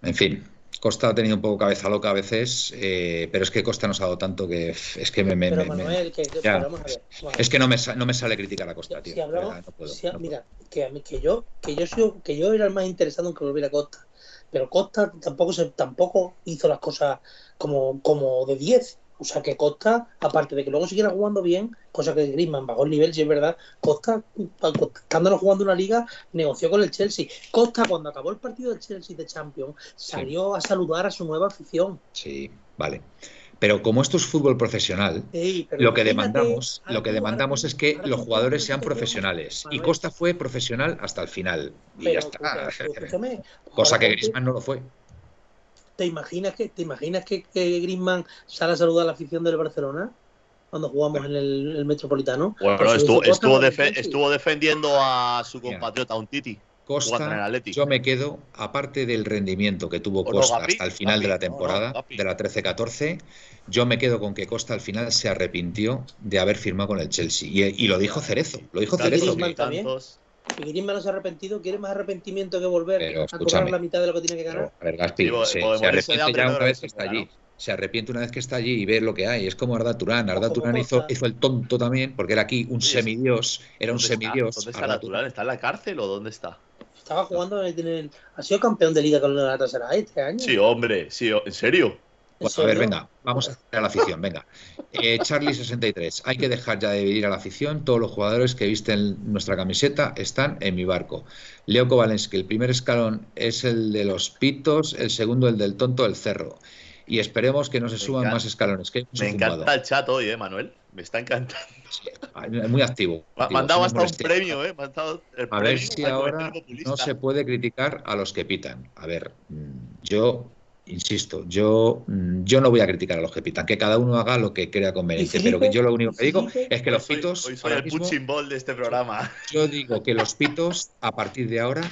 en fin, Costa ha tenido un poco cabeza loca a veces, eh, pero es que Costa nos ha dado tanto que es que me, me- Pero me- me- Manuel, que, que- ya. pero vamos a ver, vamos a ver. es que no me, no me sale criticar a Costa, tío. si hablamos- de verdad, no puedo, si- no puedo. mira, que, a mí- que yo que yo soy, que yo era el más interesado en que volviera Costa, pero Costa tampoco se, tampoco hizo las cosas como, como de 10. O sea que Costa, aparte de que luego siguiera jugando bien, cosa que Griezmann bajó el nivel, si es verdad, Costa, estándonos jugando una liga, negoció con el Chelsea. Costa, cuando acabó el partido del Chelsea de Champions, salió a saludar a su nueva afición. Sí, vale. Pero como esto es fútbol profesional, Ey, lo que demandamos, lo que demandamos es que los jugadores sean profesionales. Y. Costa fue profesional hasta el final. Y ya pero, está. escucha, escúchame, Cosa que Griezmann no lo fue. ¿Te imaginas que te imaginas que, que Griezmann sale a saludar a la afición del Barcelona cuando jugamos en el, el Metropolitano? Bueno, Pues estuvo, defendiendo a su compatriota, un Titi, jugando en el Costa, yo me quedo, aparte del rendimiento que tuvo O no, Costa hasta el final de la Gapi, no, no, temporada, de la 13-14, yo me quedo con que Costa al final se arrepintió de haber firmado con el Chelsea. Y, y lo dijo Cerezo, lo dijo Cerezo. También. tantos. No se ha arrepentido, quiere más arrepentimiento que volver Pero, a cobrar la mitad de lo que tiene que ganar. Pero, a ver, Gaspi, Sí, se, arrepiente ya una vez se que está allí. Se arrepiente una vez que está allí y ver lo que hay. Es como Arda Turán. Arda Turán hizo, hizo el tonto también, porque era aquí un semidios. Era un semidios. ¿Dónde está Arda Natural? ¿Está en la cárcel o dónde está? Estaba jugando en el, en el- ha sido campeón de liga con la Galatasaray este año. Sí, hombre, sí, ¿en serio? ¿En Bueno, a ver, venga, vamos a hacer a la afición, venga. Eh, Charlie63, hay que dejar ya de dividir a la afición. Todos los jugadores que visten nuestra camiseta están en mi barco. Leo Kovalensky, el primer escalón es el de los pitos, el segundo el del tonto del cerro. y esperemos que no se Me suban encanta. más escalones. Que Me encanta el chat hoy, eh, Manuel. Me está encantando. Muy activo. Me activo, mandado sin hasta un molestia. premio, eh. Me dado el A ver si ahora no se puede criticar a los que pitan. A ver, mm, yo insisto, yo, mm, yo no voy a criticar a los que pitan, que cada uno haga lo que crea conveniente, ¿Y pero que Felipe? yo lo único ¿Y que digo Felipe? es que Hoy los soy- pitos, Hoy soy el mismo, punching ball de este programa. yo digo que los pitos a partir de ahora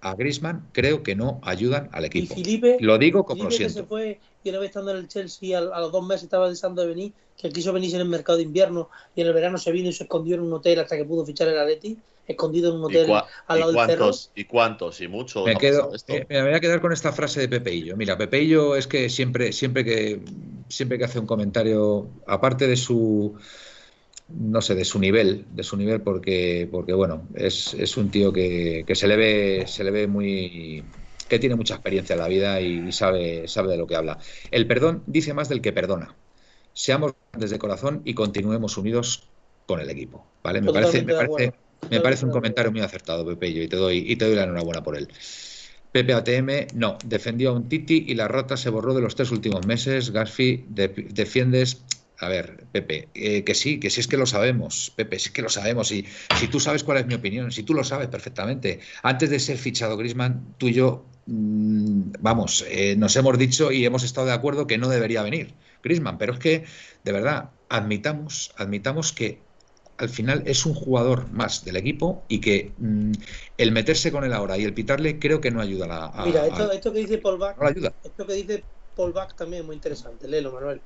a Grisman creo que no ayudan al Y equipo. Felipe, Lo digo como lo Felipe que se siento. fue y una vez estando en el Chelsea al- a, los dos meses estaba deseando de venir, que quiso venirse en el mercado de invierno y en el verano se vino y se escondió en un hotel hasta que pudo fichar el Atleti, escondido en un ¿Y, hotel al y lado del cerro. cuántos? ¿Y cuántos? ¿Y mucho? Me ¿No ha quedo, eh, me voy a quedar con esta frase de Pepeillo. Mira, Pepeillo es que siempre, siempre que siempre que hace un comentario, aparte de su no sé, de su nivel, de su nivel, porque, porque bueno, es, es un tío que, que se le ve, se le ve muy que tiene mucha experiencia en la vida y, sabe, sabe de lo que habla. El perdón dice más del que perdona. Seamos desde corazón y continuemos unidos con el equipo. ¿Vale? Me parece, me. Me parece un comentario muy acertado, Pepeillo, y te doy, y te doy la enhorabuena por él. Pepe ATM, no, defendió a un Titi y la rata se borró de los tres últimos meses. Gasfi, de- defiendes. A ver, Pepe, eh, que sí, que sí es que lo sabemos, Pepe, sí que lo sabemos. Y si tú sabes cuál es mi opinión, si tú lo sabes perfectamente. Antes de ser fichado Grisman, tú y yo, mm, vamos, eh, nos hemos dicho y hemos estado de acuerdo que no debería venir Grisman, pero es que, de verdad, admitamos, admitamos que al final es un jugador más del equipo y que mm, el meterse con él ahora y el pitarle creo que no ayuda a la. a- Mira, a- esto, que dice Paul Bach, no ayuda. esto que dice Paul también es muy interesante. Léelo, Manuel.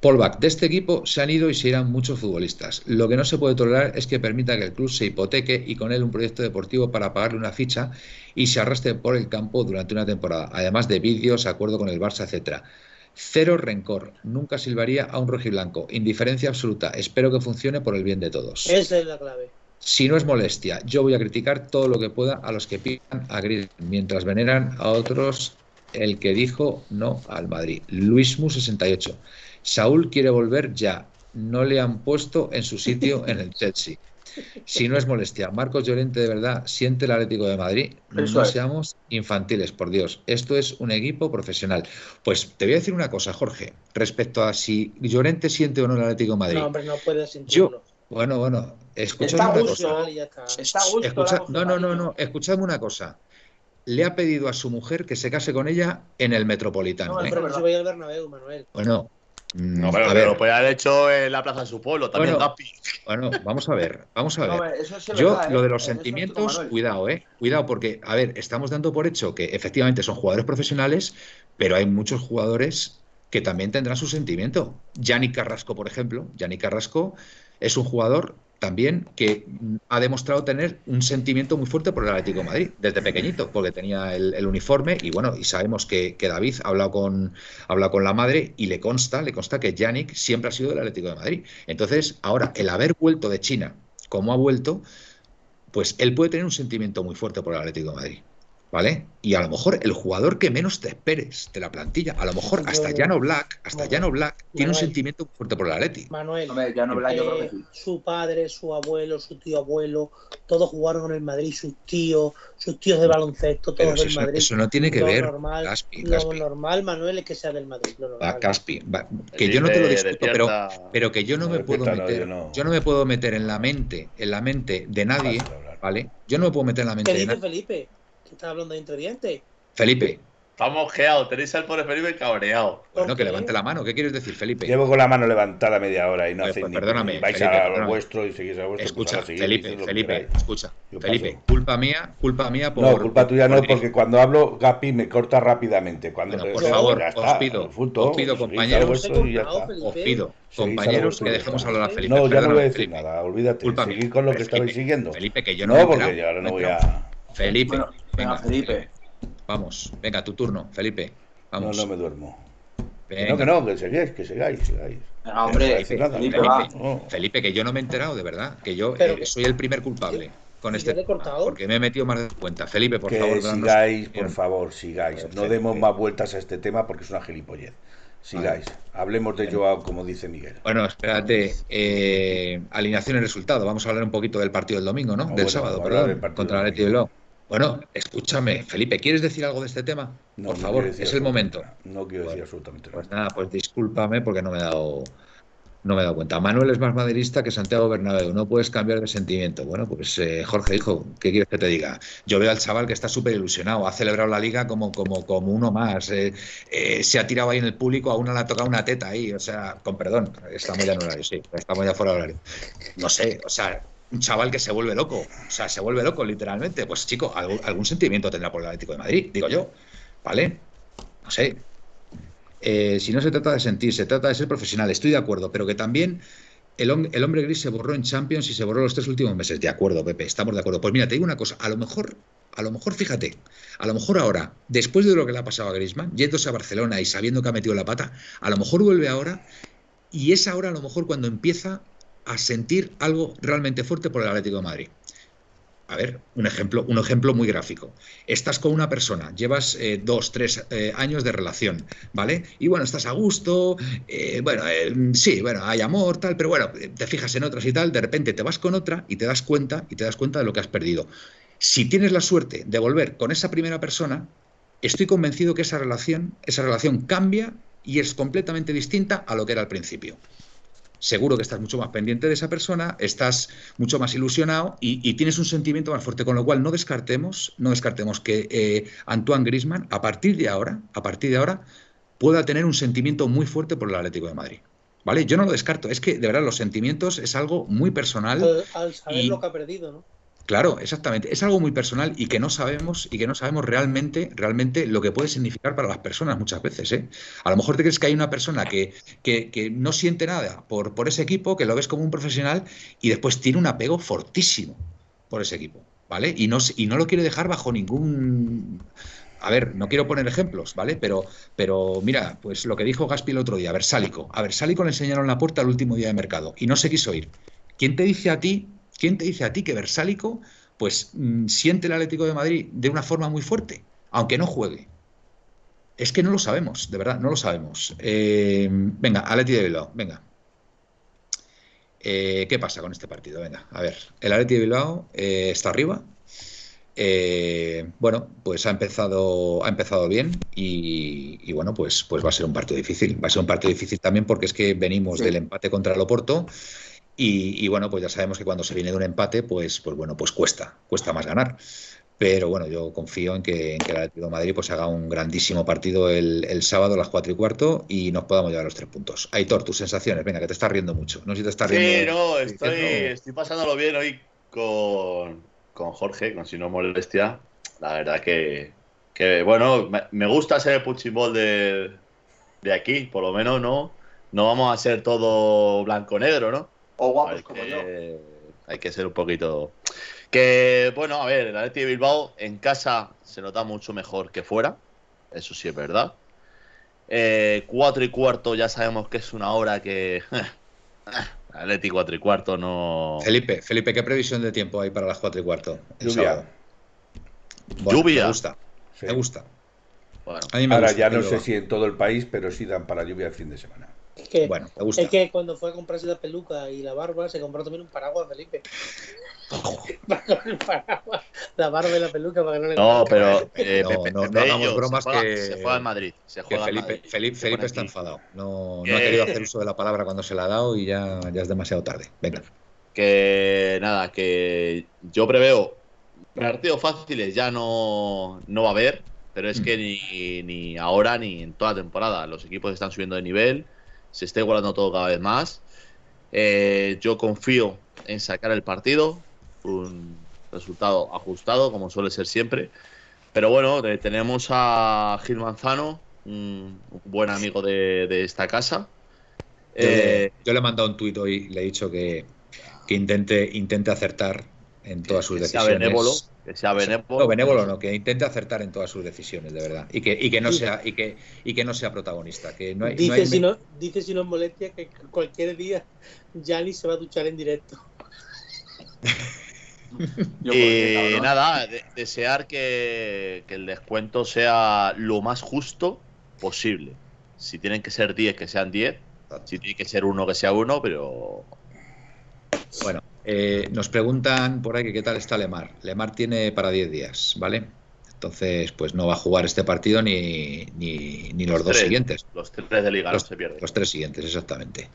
Paul Bach, de este equipo se han ido y se irán muchos futbolistas. Lo que no se puede tolerar es que permita que el club se hipoteque y con él un proyecto deportivo para pagarle una ficha y se arrastre por el campo durante una temporada, además de vídeos, acuerdo con el Barça, etcétera. Cero rencor, nunca silbaría a un rojiblanco, indiferencia absoluta. Espero que funcione por el bien de todos. Esa es la clave. Si no es molestia, yo voy a criticar todo lo que pueda a los que pidan a Griezmann, mientras veneran a otros el que dijo no al Madrid. Luismu 68. Saúl quiere volver ya. No le han puesto en su sitio en el Chelsea. Si no es molestia, Marcos Llorente de verdad siente el Atlético de Madrid. Eso no es. seamos infantiles, por Dios. Esto es un equipo profesional. Pues te voy a decir una cosa, Jorge, respecto a si Llorente siente o no el Atlético de Madrid. No, hombre, no puede sentirlo. Bueno, bueno, escuchadme Está una cosa. ya está. Está gusto. Escucha- no, no, no, no, escuchadme una cosa. Le ha pedido a su mujer que se case con ella en el Metropolitano. No, ¿eh? Pero no se vaya al Bernabéu, Manuel. Bueno, No, pero, a pero ver, lo puede haber hecho en la plaza de su pueblo, también Bueno, Gapi. bueno, vamos a ver, vamos a No, ver. sí Yo, verdad, lo de los sentimientos, cuidado, eh. Cuidado, porque, a ver, estamos dando por hecho que efectivamente son jugadores profesionales, pero hay muchos jugadores que también tendrán su sentimiento. Yannick Carrasco, por ejemplo. Yannick Carrasco es un jugador también que ha demostrado tener un sentimiento muy fuerte por el Atlético de Madrid, desde pequeñito, porque tenía el, uniforme y bueno, y sabemos que, que David ha hablado, con, ha hablado con la madre y le consta, le consta que Yannick siempre ha sido del Atlético de Madrid. Entonces, ahora, el haber vuelto de China como ha vuelto, pues él puede tener un sentimiento muy fuerte por el Atlético de Madrid. ¿Vale? Y a lo mejor el jugador que menos te esperes de la plantilla, a lo mejor hasta Llano Black, hasta Manuel, Llano Black, tiene un sentimiento fuerte por el Atlético. Manuel, Hombre, ya no verá, yo creo que eh, sí. su padre, su abuelo, su tío abuelo, todos jugaron en el Madrid, sus tíos, sus tíos de baloncesto, todos del eso, Madrid. eso no tiene que lo ver, normal, Caspi, lo Caspi. normal, Manuel, es que sea del Madrid. Lo normal. Va, Caspi, va, que yo no te lo discuto, pero, pero que yo no No, me puedo meter, yo no. yo no me puedo meter en la mente, en la mente de nadie. ¿vale? Yo no me puedo meter en la mente ¿Qué de nadie. Felipe? Que está hablando de interdiente. Felipe, Estamos mosqueado, tenéis al pobre Felipe cabreado. ¿Por bueno, que qué? levante la mano. ¿Qué quieres decir, Felipe? Llevo con la mano levantada media hora y no Pues, hacéis pues, ni perdóname, y vais Felipe, a lo perdóname. vuestro y seguís a vuestro. Escucha, Felipe, Felipe, escucha. ¿Qué Felipe, culpa mía, culpa mía por. No, culpa tuya no, dirigir. porque cuando hablo, Gapi me corta rápidamente. Cuando Bueno, por favor, os pido, punto, os pido, compañeros. Os pido, compañeros, que dejemos hablar a Felipe. No, ya no voy a decir nada, olvídate. Seguid con lo que es que- estabais siguiendo. Felipe, que yo no, No, porque ahora no voy a. Felipe, Bueno, venga, venga, Felipe. Vamos, venga, tu turno, Felipe. No, Vamos. no me duermo. Que no, que no, que sigáis, que sigáis, sigáis. Hombre, No Felipe. No. Felipe, que yo no me he enterado, de verdad. Que yo Pero eh, soy el primer culpable con ¿Y este yo le he tema, cortado? porque me he metido más de cuenta. Felipe, por que favor, sigáis, por Bien. favor, sigáis. No demos más vueltas a este tema porque es una gilipollez. Sigáis. Hablemos de Joao, como dice Miguel. Bueno, espérate. eh, alineación y resultado. Vamos a hablar un poquito del partido del domingo, ¿no? Ah, del bueno, sábado, perdón. del contra el del Athletic de Bilbao. Bueno, escúchame, Felipe, ¿quieres decir algo de este tema? No, Por favor, es el momento. No quiero decir absolutamente Pues nada. nada, pues discúlpame porque no me he dado no me he dado cuenta. Manuel es más maderista que Santiago Bernabéu, no puedes cambiar de sentimiento. Bueno, pues eh, Jorge, hijo, ¿qué quieres que te diga? Yo veo al chaval que está súper ilusionado, ha celebrado la liga como, como, como uno más, eh, eh, se ha tirado ahí en el público, a uno le ha tocado una teta ahí, o sea, con perdón, estamos ya en horario, sí, estamos ya fuera de horario. No sé, o sea, un chaval que se vuelve loco, o sea, se vuelve loco literalmente. Pues chico, algún, sentimiento tendrá por el Atlético de Madrid, digo yo, ¿vale? No sé, eh, si no se trata de sentir, se trata de ser profesional, estoy de acuerdo, pero que también el, el hombre gris se borró en Champions y se borró los tres últimos meses. De acuerdo, Pepe, estamos de acuerdo. Pues mira, te digo una cosa, a lo mejor, a lo mejor, fíjate, a lo mejor ahora, después de lo que le ha pasado a Griezmann, yéndose a Barcelona y sabiendo que ha metido la pata, a lo mejor vuelve ahora y es ahora a lo mejor cuando empieza a sentir algo realmente fuerte por el Atlético de Madrid. A ver, un ejemplo, un ejemplo muy gráfico. Estás con una persona, llevas eh, dos, tres eh, años de relación, ¿vale? Y bueno, estás a gusto, eh, bueno, sí, bueno, hay amor, tal, pero bueno, te fijas en otras y tal, de repente te vas con otra y te das cuenta y te das cuenta de lo que has perdido. Si tienes la suerte de volver con esa primera persona, estoy convencido que esa relación, esa relación cambia y es completamente distinta a lo que era al principio seguro que estás mucho más pendiente de esa persona, estás mucho más ilusionado y, y tienes un sentimiento más fuerte, con lo cual no descartemos, no descartemos que eh, Antoine Griezmann a partir de ahora, a partir de ahora, pueda tener un sentimiento muy fuerte por el Atlético de Madrid. ¿Vale? Yo no lo descarto, es que de verdad los sentimientos es algo muy personal. Al, al saber y- lo que ha perdido, ¿no? Claro, exactamente. Es algo muy personal y que no sabemos y que no sabemos realmente, realmente lo que puede significar para las personas muchas veces. ¿eh? A lo mejor te crees que hay una persona que, que, que no siente nada por, por ese equipo, que lo ves como un profesional y después tiene un apego fortísimo por ese equipo, ¿vale? Y no, y no lo quiere dejar bajo ningún... A ver, no quiero poner ejemplos, ¿vale? Pero, pero mira, pues lo que dijo Gaspi el otro día, a Versálico. A Versálico le enseñaron la puerta el último día de mercado y no se quiso ir. ¿Quién te dice a ti, quién te dice a ti que Versálico pues mm, siente el Atlético de Madrid de una forma muy fuerte, aunque no juegue? Es que no lo sabemos, de verdad, no lo sabemos. Eh, venga, Atleti de Bilbao, venga. Eh, ¿Qué pasa con este partido? Venga, a ver. El Atleti de Bilbao eh, está arriba. Bueno, pues ha empezado, ha empezado bien y, y bueno, pues, pues va a ser un partido difícil. Va a ser un partido difícil también porque es que venimos Sí. del empate contra el Oporto y, y bueno, pues ya sabemos que cuando se viene de un empate, pues, pues bueno, pues cuesta, cuesta más ganar. Pero bueno, yo confío en que, en que el Atlético de Madrid pues haga un grandísimo partido el, el sábado a las 4 y cuarto y nos podamos llevar los tres puntos. Aitor, tus sensaciones, venga, que te estás riendo mucho. No sé si te estás Sí, riendo. no, estoy, diciendo- estoy pasándolo bien hoy con, con Jorge, con Si no molestia. La verdad que, que, bueno, me, me gusta ser el puchimbol de, de aquí, por lo menos no, no vamos a ser todo blanco-negro, ¿no? O guapos hay, como yo. que, hay que ser un poquito. Que, bueno, a ver, el Atleti de Bilbao en casa se nota mucho mejor que fuera. Eso sí es verdad. Eh, cuatro y cuarto ya sabemos que es una hora que. Atleti cuatro y cuarto no. Felipe, Felipe, ¿qué previsión de tiempo hay para las 4 y cuarto? el Lluvia. sábado? Bueno, Lluvia. Me gusta, Sí. me gusta. Bueno, A mí me Ahora gusta, ya no sé si en todo el país, pero sí dan para lluvia el fin de semana. Es que, Bueno, me gusta. es que cuando fue a comprarse la peluca y la barba, se compró también un paraguas, Felipe. El paraguas, la barba y la peluca para que no le no, pero. eh, No, Pepe- no, no Pepe hagamos Ello, bromas se juega, que- se juega en Madrid. Se juega Felipe, Madrid. Felipe, Se Felipe pone está aquí. enfadado. No, no ha querido hacer uso de la palabra cuando se la ha dado y ya, ya es demasiado tarde. Venga. Que nada, que yo preveo partidos fáciles ya no, no va a haber, pero es que ni, ni ahora ni en toda temporada. Los equipos están subiendo de nivel, se está igualando todo cada vez más. Eh, yo confío en sacar el partido, un resultado ajustado, como suele ser siempre. Pero bueno, eh, tenemos a Gil Manzano, un un buen amigo de, de esta casa. Yo, Eh, le, yo le he mandado un tuit hoy, le he dicho que, que intente, intente acertar en todas sus decisiones. Que sea benévolo. No, benévolo no, que intente acertar en todas sus decisiones, de verdad. Y que, y que no sea, y que, y que no sea protagonista. Que no hay, no dice, hay- si no, dice si no es molestia que cualquier día Gianni se va a duchar en directo. Yo, Y cabrón, nada, de- desear que, que el descuento sea lo más justo posible. Si tienen que ser 10, que sean 10. Si tiene que ser uno, que sea uno, pero. Bueno, Eh, nos preguntan por ahí qué tal está Lemar. Lemar tiene para 10 días, ¿vale? Entonces, pues no va a jugar este partido ni, ni, ni los, dos tres. siguientes. Los tres de liga Los, no se pierden. los tres siguientes, exactamente.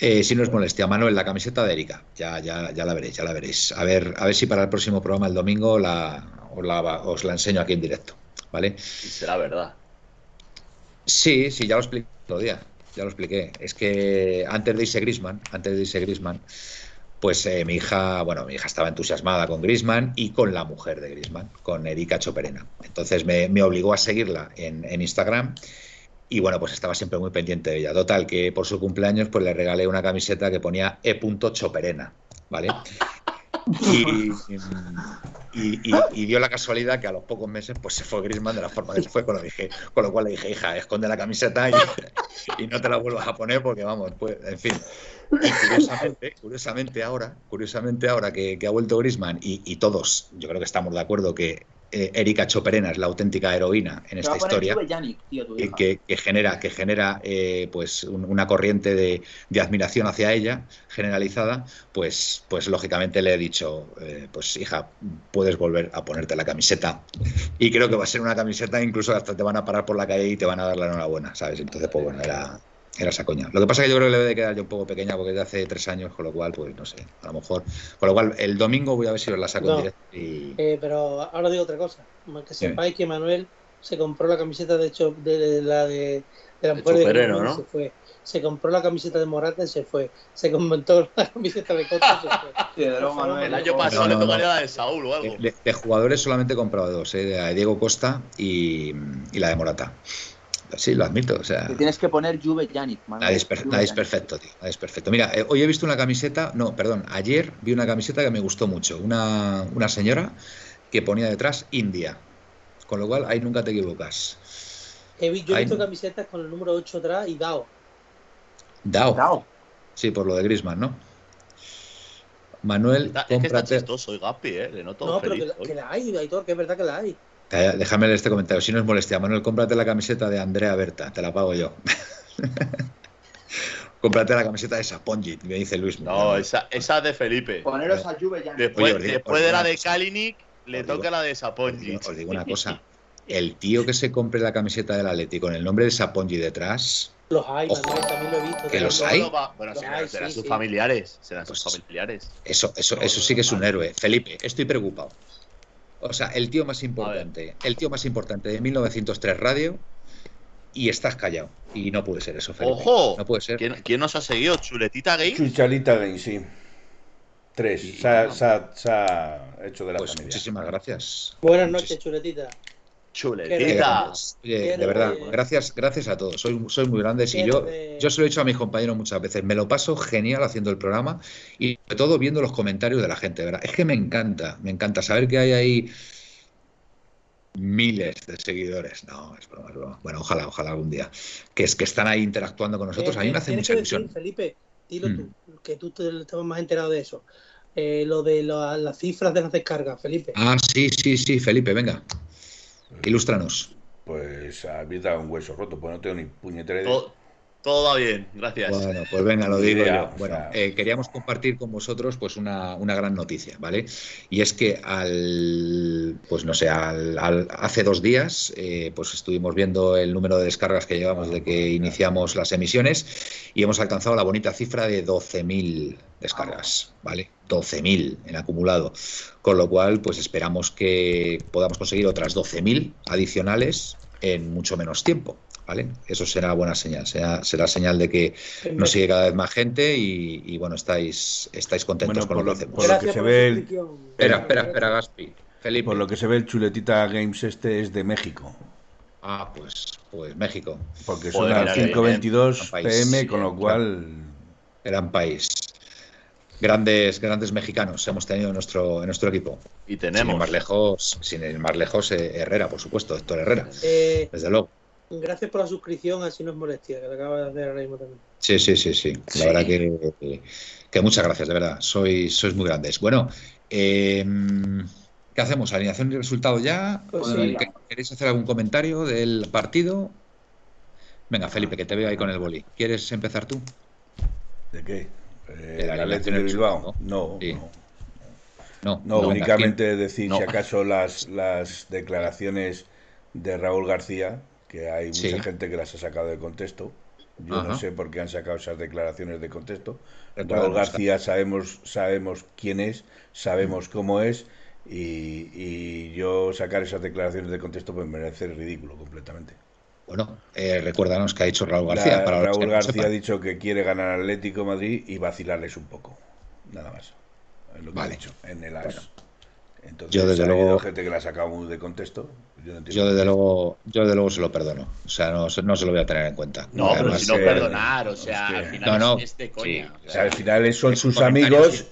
Eh, si no es molestia, Manuel, la camiseta de Erika, ya, ya, ya la veréis, ya la veréis. A ver, a ver si para el próximo programa el domingo la, os, la, os la enseño aquí en directo, ¿vale? Y será verdad. Sí, sí, ya lo expliqué el otro día, ya lo expliqué. Es que antes de irse Grisman, antes de irse Grisman, pues eh, mi hija, bueno, mi hija estaba entusiasmada con Grisman y con la mujer de Grisman, con Erika Choperena. Entonces me, obligó a seguirla en, Instagram y bueno, pues estaba siempre muy pendiente de ella. Total, que por su cumpleaños pues le regalé una camiseta que ponía E. Choperena, ¿vale? Y, y, dio la casualidad que a los pocos meses pues se fue Grisman de la forma que se fue, con lo, dije, con lo cual le dije, hija, esconde la camiseta y no te la vuelvas a poner porque vamos, pues, en fin. Y curiosamente, curiosamente ahora, curiosamente ahora que, que ha vuelto Grisman y, y, todos, yo creo que estamos de acuerdo que eh, Erika Choperena es la auténtica heroína en esta historia Yannick, tío, que, que, que, genera, que genera eh, pues un, una corriente de, de, admiración hacia ella generalizada, pues, pues lógicamente le he dicho, eh, pues hija, puedes volver a ponerte la camiseta y creo que va a ser una camiseta incluso hasta te van a parar por la calle y te van a dar la enhorabuena, ¿sabes? Entonces, pues bueno, era, era esa coña. Lo que pasa es que yo creo que le debe quedar ya un poco pequeña porque es de hace tres años, con lo cual, pues no sé, a lo mejor. Con lo cual, el domingo voy a ver si os la saco No. en directo y. Eh, pero ahora digo otra cosa. Que sepáis que Manuel se compró la camiseta de hecho de, de la de, de la De mujer de ¿no? se fue. Se compró la camiseta de Morata y se fue. Se compró la camiseta de Costa y se fue. Sí, de luego, Manuel, El año pasado no, le tocaría la de Saúl o algo. De, de jugadores solamente he comprado dos, ¿eh? la de Diego Costa y, y la de Morata. Sí, lo admito. O sea, Te tienes que poner Juve Yannick. Nadie es, per- nadie es perfecto, tío. Nadie es perfecto. Mira, eh, hoy he visto una camiseta, no, perdón, ayer vi una camiseta que me gustó mucho. Una, una señora que ponía detrás India. Con lo cual, ahí nunca te equivocas. He vi- yo he visto camisetas con el número 8 atrás y Dao. Dao. Dao. Sí, por lo de Grisman, ¿no? Manuel, es que está chistoso, y Gaspi, ¿eh? Le noto No, pero que feliz. la, que la hay, Aitor, que es verdad que la hay. Calla, Déjame leer este comentario, si no es molestia. Manuel, cómprate la camiseta de Andrea Berta, te la pago yo. cómprate la camiseta de Saponjit, me dice Luis. No, esa, esa de Felipe. Poneros a Juve Yannick. Después, Oye, digo- después de la de. Kalinic, le Os digo- toca la de Os Saponjic. os digo una cosa. El tío que se compre la camiseta del Atleti con el nombre de Sapongi detrás, Los hay, Ojo. Manuel, también lo he visto. Que los hay. Bueno, Los serán, hay, serán sí, sus sí. familiares. Serán Pues- sus familiares. eso, eso, eso sí que es un héroe. Felipe, estoy preocupado. O sea, el tío más importante, el tío más importante de 1903 Radio y estás callado. Y no puede ser eso, Felipe. ¡Ojo! No puede ser. ¿Quién, quién nos ha seguido? ¿Chuletita Gay? Chuchalita Game, sí. Tres. Se ha, se ha- se ha hecho de la Pues familia. muchísimas gracias. Buenas noches, chuletita. Chuletita. Oye, de verdad, gracias, gracias a todos. Sois muy grandes y yo, yo se lo he dicho a mis compañeros muchas veces. Me lo paso genial haciendo el programa y sobre todo viendo los comentarios de la gente. ¿verdad? Es que me encanta, me encanta saber que hay ahí miles de seguidores. No, es broma, es broma. Bueno, ojalá, ojalá algún día. Que es que están ahí interactuando con nosotros. A mí me hace mucha ilusión. Felipe, dilo Mm. tú, que tú te, estabas más enterado de eso. Eh, lo de la- las cifras de las descargas, Felipe. Ah, sí, sí, sí, Felipe, venga. Ilústranos. Pues habéis dado un hueso roto, pues no tengo ni puñetera idea. Todo, va bien, gracias. Bueno, pues venga, lo digo yo. Bueno, eh, queríamos compartir con vosotros pues una, una gran noticia, ¿vale? Y es que al, pues no sé, al, al- hace dos días, eh, pues estuvimos viendo el número de descargas que llevamos desde que iniciamos las emisiones y hemos alcanzado la bonita cifra de 12.000 descargas, ¿vale? 12.000 en acumulado. Con lo cual, pues esperamos que podamos conseguir otras 12.000 adicionales en mucho menos tiempo. ¿Vale? Eso será buena señal, será, será señal de que nos sigue cada vez más gente y, y, bueno, estáis, estáis contentos Bueno, con lo lo- que hacemos. por lo que se por ve el-. Espera, espera, espera, Gaspi. Felipe. Por lo que se ve, el Chuletita Games este es de México. Ah, pues, pues México, Porque son las mira, bien, 5.22 bien. País. pm, con lo cual... gran país. Grandes, grandes mexicanos hemos tenido en nuestro, en nuestro equipo. Y Sin ir tenemos. más lejos, sin ir más lejos, eh, Herrera, por supuesto, Héctor Herrera, Eh, desde luego. Gracias por la suscripción, así no es molestia, que la acaba de hacer ahora mismo también. Sí, sí, sí, sí. La Sí. verdad que, que muchas gracias, de verdad. Sois, sois muy grandes. Bueno, eh, ¿qué hacemos? ¿Alineación y resultado ya? Pues sí. ¿Queréis hacer algún comentario del partido? Venga, Felipe, que te veo ahí con el boli. ¿Quieres empezar tú? ¿De qué? Eh, De la ¿El alineación de Bilbao? No, Sí. no. No, No, no, únicamente decir No. si acaso las, las declaraciones de Raúl García, que hay mucha Sí. gente que las ha sacado de contexto. Yo no sé por qué han sacado esas declaraciones de contexto. Raúl García sabemos, sabemos quién es, sabemos cómo es, y, y yo sacar esas declaraciones de contexto pues me parece ridículo completamente. Bueno, eh, recuérdanos que ha dicho Raúl García. La- para Raúl García ha dicho que quiere ganar Atlético Madrid y vacilarles un poco. Nada más. Es lo que Vale. ha dicho en el AS. Entonces, Yo, desde ha habido luego- gente que la ha sacado muy de contexto. Yo no desde luego, yo desde luego se lo perdono. O sea, no, se- no se lo voy a tener en cuenta. No, pero si no eh, perdonar, o sea, hostia. al final No, no, es, es de coña. sí, o sea, al final son sus amigos,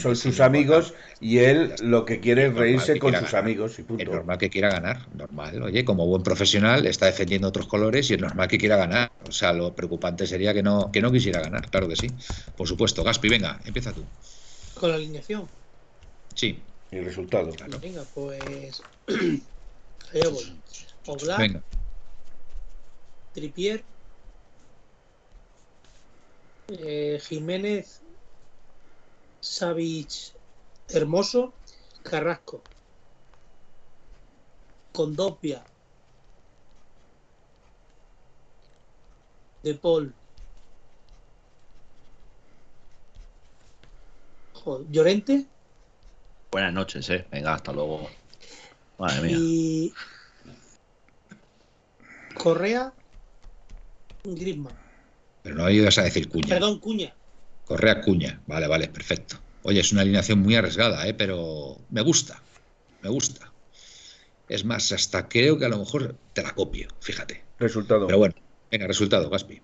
son sus amigos y él lo que quiere es reírse con sus ganar. amigos y Es normal que quiera ganar, normal. Oye, como buen profesional está defendiendo otros colores y es normal que quiera ganar. O sea, lo preocupante sería que no, que no quisiera ganar, claro que sí. Por supuesto, Gaspi, venga, empieza tú. Con la alineación. Sí, Y el resultado. claro. Venga, pues. Allá voy. Oblak, Venga, Tripier, eh, Jiménez, Savic, Hermoso, Carrasco, Condopia, De Paul, Joder, Llorente buenas noches, eh. Venga, hasta luego. Madre mía. y Correa, Griezmann. pero no ayudas a decir cuña. Perdón, Cuña. Correa Cuña. Vale, vale, perfecto. Oye, es una alineación muy arriesgada, ¿eh? pero me gusta. Me gusta. Es más, hasta creo que a lo mejor te la copio, fíjate. Resultado. Pero bueno, venga, resultado, Gaspi.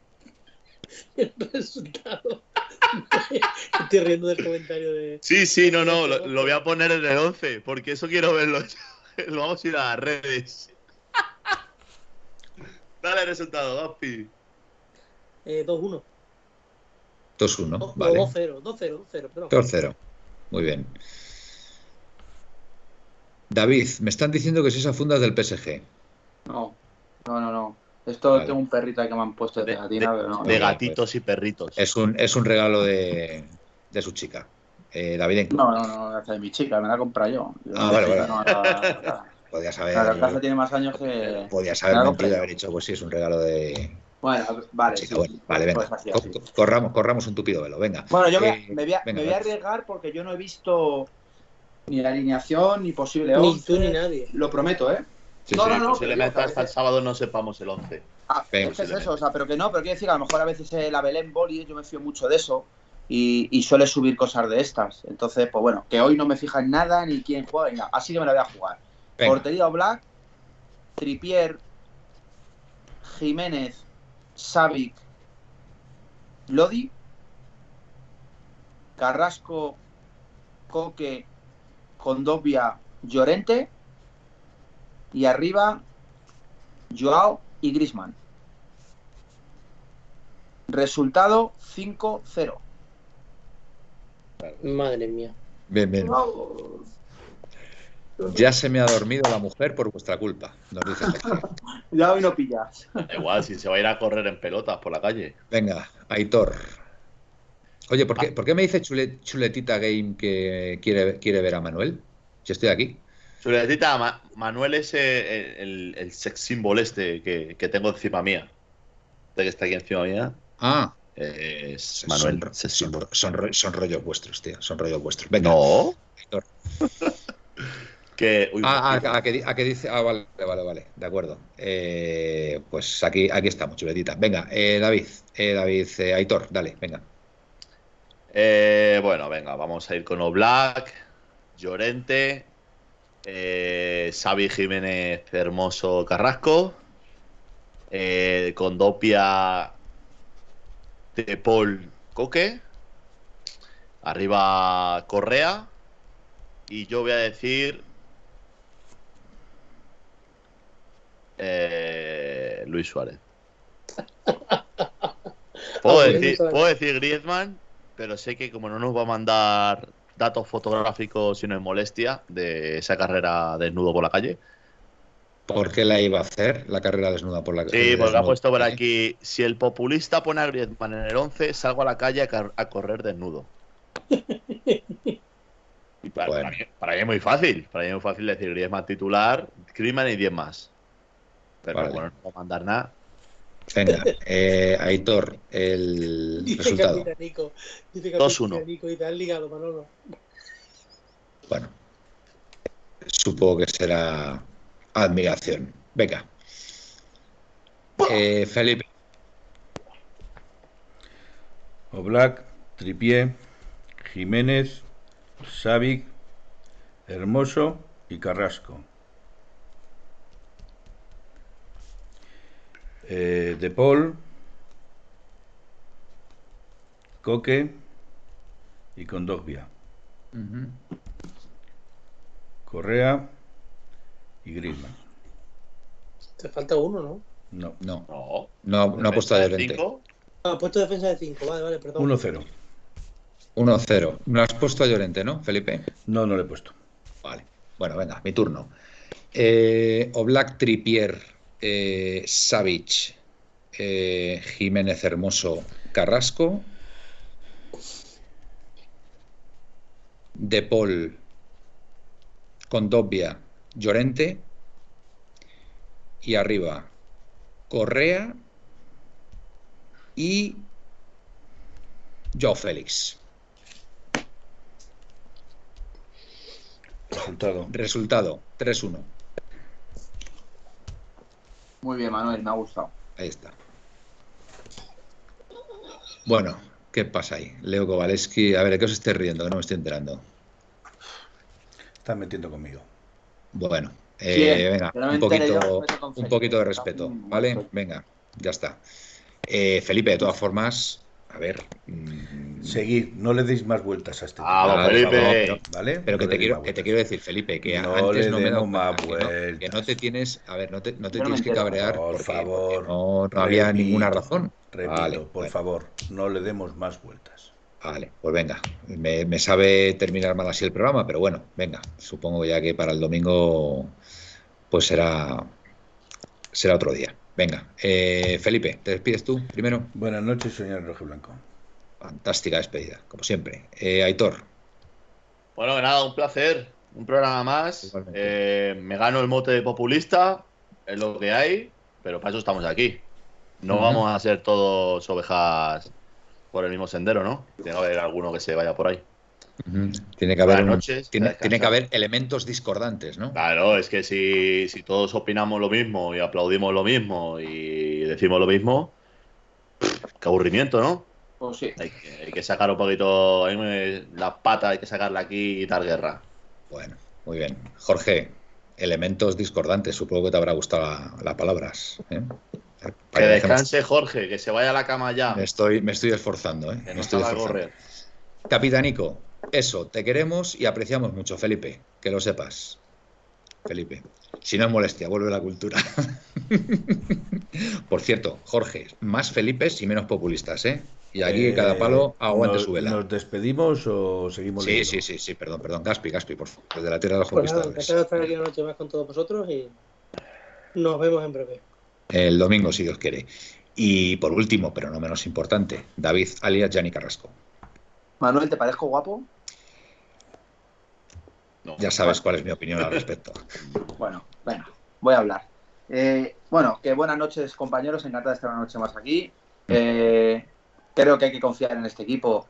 el resultado. Estoy riendo del comentario de. Sí, sí, no, no, lo, lo voy a poner en el 11, porque eso quiero verlo. lo vamos a ir a las redes. Dale el resultado, Gaspi. Eh, 2-1. 2-1, No, vale. 2-0, 2-0, 2-0, perdón. 2-0. Muy bien. David, me están diciendo que si esa funda es del PSG. No, no, no, no. Esto Vale. tengo un perrito ahí que me han puesto de pegatina, pero no. de Venga, gatitos y perritos. Es un, es un regalo de, de su chica. Eh, David, No, no, no, esa de mi chica, me la he comprado yo. Yo Ah, vale, vale. no, la- la- casa tiene más años que. haber la mentido haber dicho, pues sí, es un regalo de Bueno, vale. chica. sí, Bueno, vale, venga. pues así, Co- así. co- corramos, corramos un tupido velo, venga. Bueno, yo me, Eh, me voy a, venga, me voy a arriesgar porque yo no he visto ni la alineación ni posible Ni 11. tú ni nadie. Lo prometo, ¿eh? Sí, No, sí. no, no. Posiblemente hasta el sábado no sepamos el 11. Ah, es que es eso, o sea, pero que no, pero quiero decir que a lo mejor a veces eh, la Belén Boli, yo me fío mucho de eso y, y suele subir cosas de estas. Entonces, pues bueno, que hoy no me fija en nada ni quién juega ni nada. Así que me la voy a jugar. Venga. Portería Black, Tripier, Jiménez, Savic, Lodi, Carrasco, Coque, Condovia, Llorente y arriba Joao y Grisman. Resultado 5-0. Madre mía. Bien, bien. Ya se me ha dormido la mujer por vuestra culpa, nos dice. Ya hoy no pillas. Da igual, si se va a ir a correr en pelotas por la calle. Venga, Aitor. Oye, ¿por qué, ¿por qué me dice Chule- Chuletita Game que quiere, quiere ver a Manuel? Si estoy aquí. Chuletita, Ma- Manuel es eh, el, el sex symbol este que, que tengo encima mía. Este que está aquí encima mía. Ah, Es Manuel. sex son, rollos vuestros, tío. Son rollos vuestros. Venga. No. Que, uy, Ah, ah, a, que, a que dice. Ah, vale, vale, vale. De acuerdo. Eh, pues aquí, aquí estamos, chuletita. Venga, eh, David. Eh, David, Aitor, dale, venga. Bueno, venga, vamos a ir con Oblak, Llorente, eh, Xavi Jiménez Hermoso Carrasco, eh, Condopia de Paul Coque, arriba Correa, y yo voy a decir eh, Luis Suárez. Puedo decir, puedo decir Griezmann, pero sé que como no nos va a mandar datos fotográficos sino en molestia de esa carrera desnudo por la calle, ¿Por qué la iba a hacer la carrera desnuda por la Sí, porque ha puesto por aquí, si el populista pone a Griezmann en el 11, salgo a la calle a, a correr desnudo. Y para, Bueno. para mí, para mí es muy fácil, para mí es muy fácil decir Griezmann titular, Griezmann y 10 más. Pero Vale. bueno, no puedo mandar nada. Venga, eh, Aitor, el Dice resultado. Capitanico. Dice 2-1. Capitanico y te has ligado, Manolo. Bueno, supongo que será admiración. Venga. Eh, Felipe, Oblak, Tripié, Jiménez, Savic, Hermoso y Carrasco. Eh, de Paul, Coque y Condogbia. Correa y Griezmann. Te falta uno, ¿no? No. no, No. no, no ha puesto a Llorente. Cinco. Ah, ha puesto defensa de 5. Vale, vale, perdón. 1-0. 1-0. No has puesto a Llorente, ¿no, Felipe? No, no le he puesto. Vale. Bueno, venga, mi turno. Eh, Oblak Tripier, eh, Savic, eh, Jiménez Hermoso, Carrasco. De Paul, Condobia, Llorente. Y arriba, Correa y Joe Félix. Resultado. Resultado, 3-1. Muy bien, Manuel, me ha gustado. Ahí está. Bueno, ¿qué pasa ahí? Leo Kowaleski. A ver, ¿de qué os estáis riendo? Que no me estoy enterando. Estás metiendo conmigo. Bueno, eh, venga, un poquito, un poquito de respeto, ¿vale? Venga, ya está. Eh, Felipe, de todas formas, a ver. mm, Seguid, no le deis más vueltas a este Ah, tema, vale, Felipe. por favor, ¿vale? Pero que te quiero, que te quiero decir, Felipe, que No antes le no me demos más que no, que no te tienes, a ver, no te, no te tienes que cabrear Por porque, favor, porque no, no había repito, ninguna razón. Repito, Vale, por bueno. favor, no le demos más vueltas. Vale, pues venga. Me, me sabe terminar mal así el programa, pero bueno, venga. Supongo ya que para el domingo pues será será otro día. Venga, eh, Felipe, ¿te despides tú primero? Buenas noches, señor Rojo Blanco. Fantástica despedida, como siempre. Eh, Aitor, Bueno, nada, un placer. Un programa más. Eh, me gano el mote de populista, es lo que hay, pero para eso estamos aquí. No vamos a ser todos ovejas por el mismo sendero, ¿no? Tiene que haber alguno que se vaya por ahí. Tiene que haber un- noches, tiene que haber elementos discordantes, ¿no? Claro, es que si, si todos opinamos lo mismo y aplaudimos lo mismo y decimos lo mismo, qué aburrimiento, ¿no? Pues sí. Hay que, hay que sacar un poquito ahí me- la pata, hay que sacarla aquí y dar guerra. Bueno, muy bien. Jorge, elementos discordantes, supongo que te habrá gustado la- las palabras. ¿eh? Que dejemos- descanse Jorge, que se vaya a la cama ya. Me estoy, me estoy esforzando, ¿eh? Que Me no estoy esforzando. correr. Capitanico, eso, te queremos y apreciamos mucho, Felipe, que lo sepas. Felipe, si no es molestia, vuelve la cultura. Por cierto, Jorge, más Felipes y menos populistas, ¿eh? Y aquí Eh, cada palo aguante ¿nos- su vela. ¿Nos despedimos o seguimos Sí, leyendo? sí, sí, sí, perdón, perdón. Gaspi, Gaspi, por favor. Desde la tierra de los Pues nada, conquistadores. encantado de estar aquí una noche más con todos vosotros y nos vemos en breve. El domingo, si Dios quiere. Y por último, pero no menos importante, David alias Gianni Carrasco. Manuel, ¿te parezco guapo? No. Ya sabes cuál es mi opinión al respecto. Bueno, venga, voy a hablar. Eh, bueno, que buenas noches, compañeros. Encantado de estar una noche más aquí. Eh, creo que hay que confiar en este equipo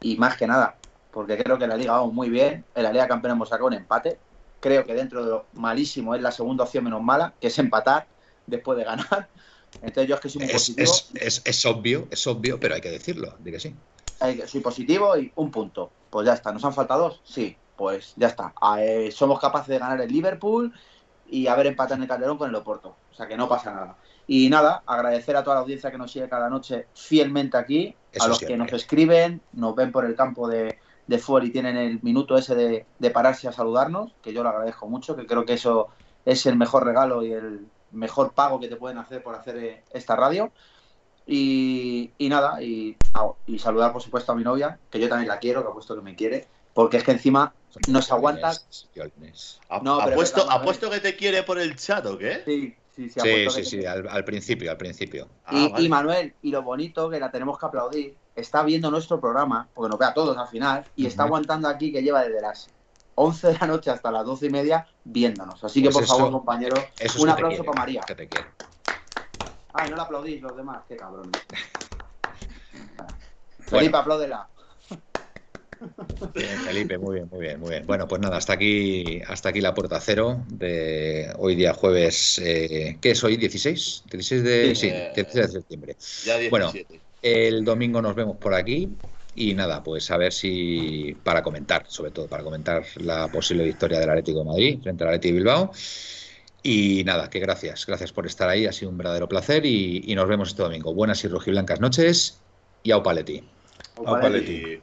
y más que nada, porque creo que la liga vamos muy bien. En la Liga Campeona hemos sacado un empate. Creo que dentro de lo malísimo es la segunda opción menos mala, que es empatar después de ganar. Entonces yo es que soy muy Es, positivo. es- es- es obvio, es obvio, pero hay que decirlo, di que sí. Soy positivo y un punto. Pues ya está. ¿Nos han faltado dos? Sí, pues ya está. Eh, somos capaces de ganar el Liverpool y haber empatado en el Calderón con el Oporto. O sea que no pasa nada. Y nada, agradecer a toda la audiencia que nos sigue cada noche fielmente aquí, Eso a los siempre. que nos escriben, nos ven por el campo de, de fútbol y tienen el minuto ese de, de pararse a saludarnos, que yo lo agradezco mucho, que creo que eso es el mejor regalo y el mejor pago que te pueden hacer por hacer eh, esta radio. Y, y nada, y, y saludar por supuesto a mi novia, que yo también la quiero, que ha puesto que me quiere, Porque es que encima nos aguanta. No, apuesto, apuesto que te quiere por el chat, ¿o qué? Sí, sí, sí. Sí, sí, sí, al, al principio, al principio. Ah, Y, vale. y Manuel, y lo bonito que la tenemos que aplaudir, está viendo nuestro programa, porque nos ve a todos al final, y está aguantando aquí que lleva desde las 11 de la noche hasta las 12 y media viéndonos. Así que, Pues por eso- favor, compañeros, un aplauso quiere, para María. Que te quiere. Ay, no la aplaudís los demás, qué cabrón. Bueno. Felipe, apláudela. Bien, Felipe, muy bien, muy bien, muy bien. Bueno, pues nada, hasta aquí, hasta aquí la puerta cero de hoy día jueves, eh, ¿qué es hoy? ¿16? 16 de, Sí, sí, eh, 16 de septiembre. Ya Bueno. 17. El domingo nos vemos por aquí y nada, pues a ver si para comentar, sobre todo para comentar la posible victoria del Atlético de Madrid frente al Atlético de Bilbao. Y nada, que gracias, gracias por estar ahí, ha sido un verdadero placer y, y nos vemos este domingo. Buenas y rojiblancas noches y au paleti. Au paleti.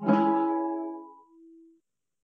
Thank you.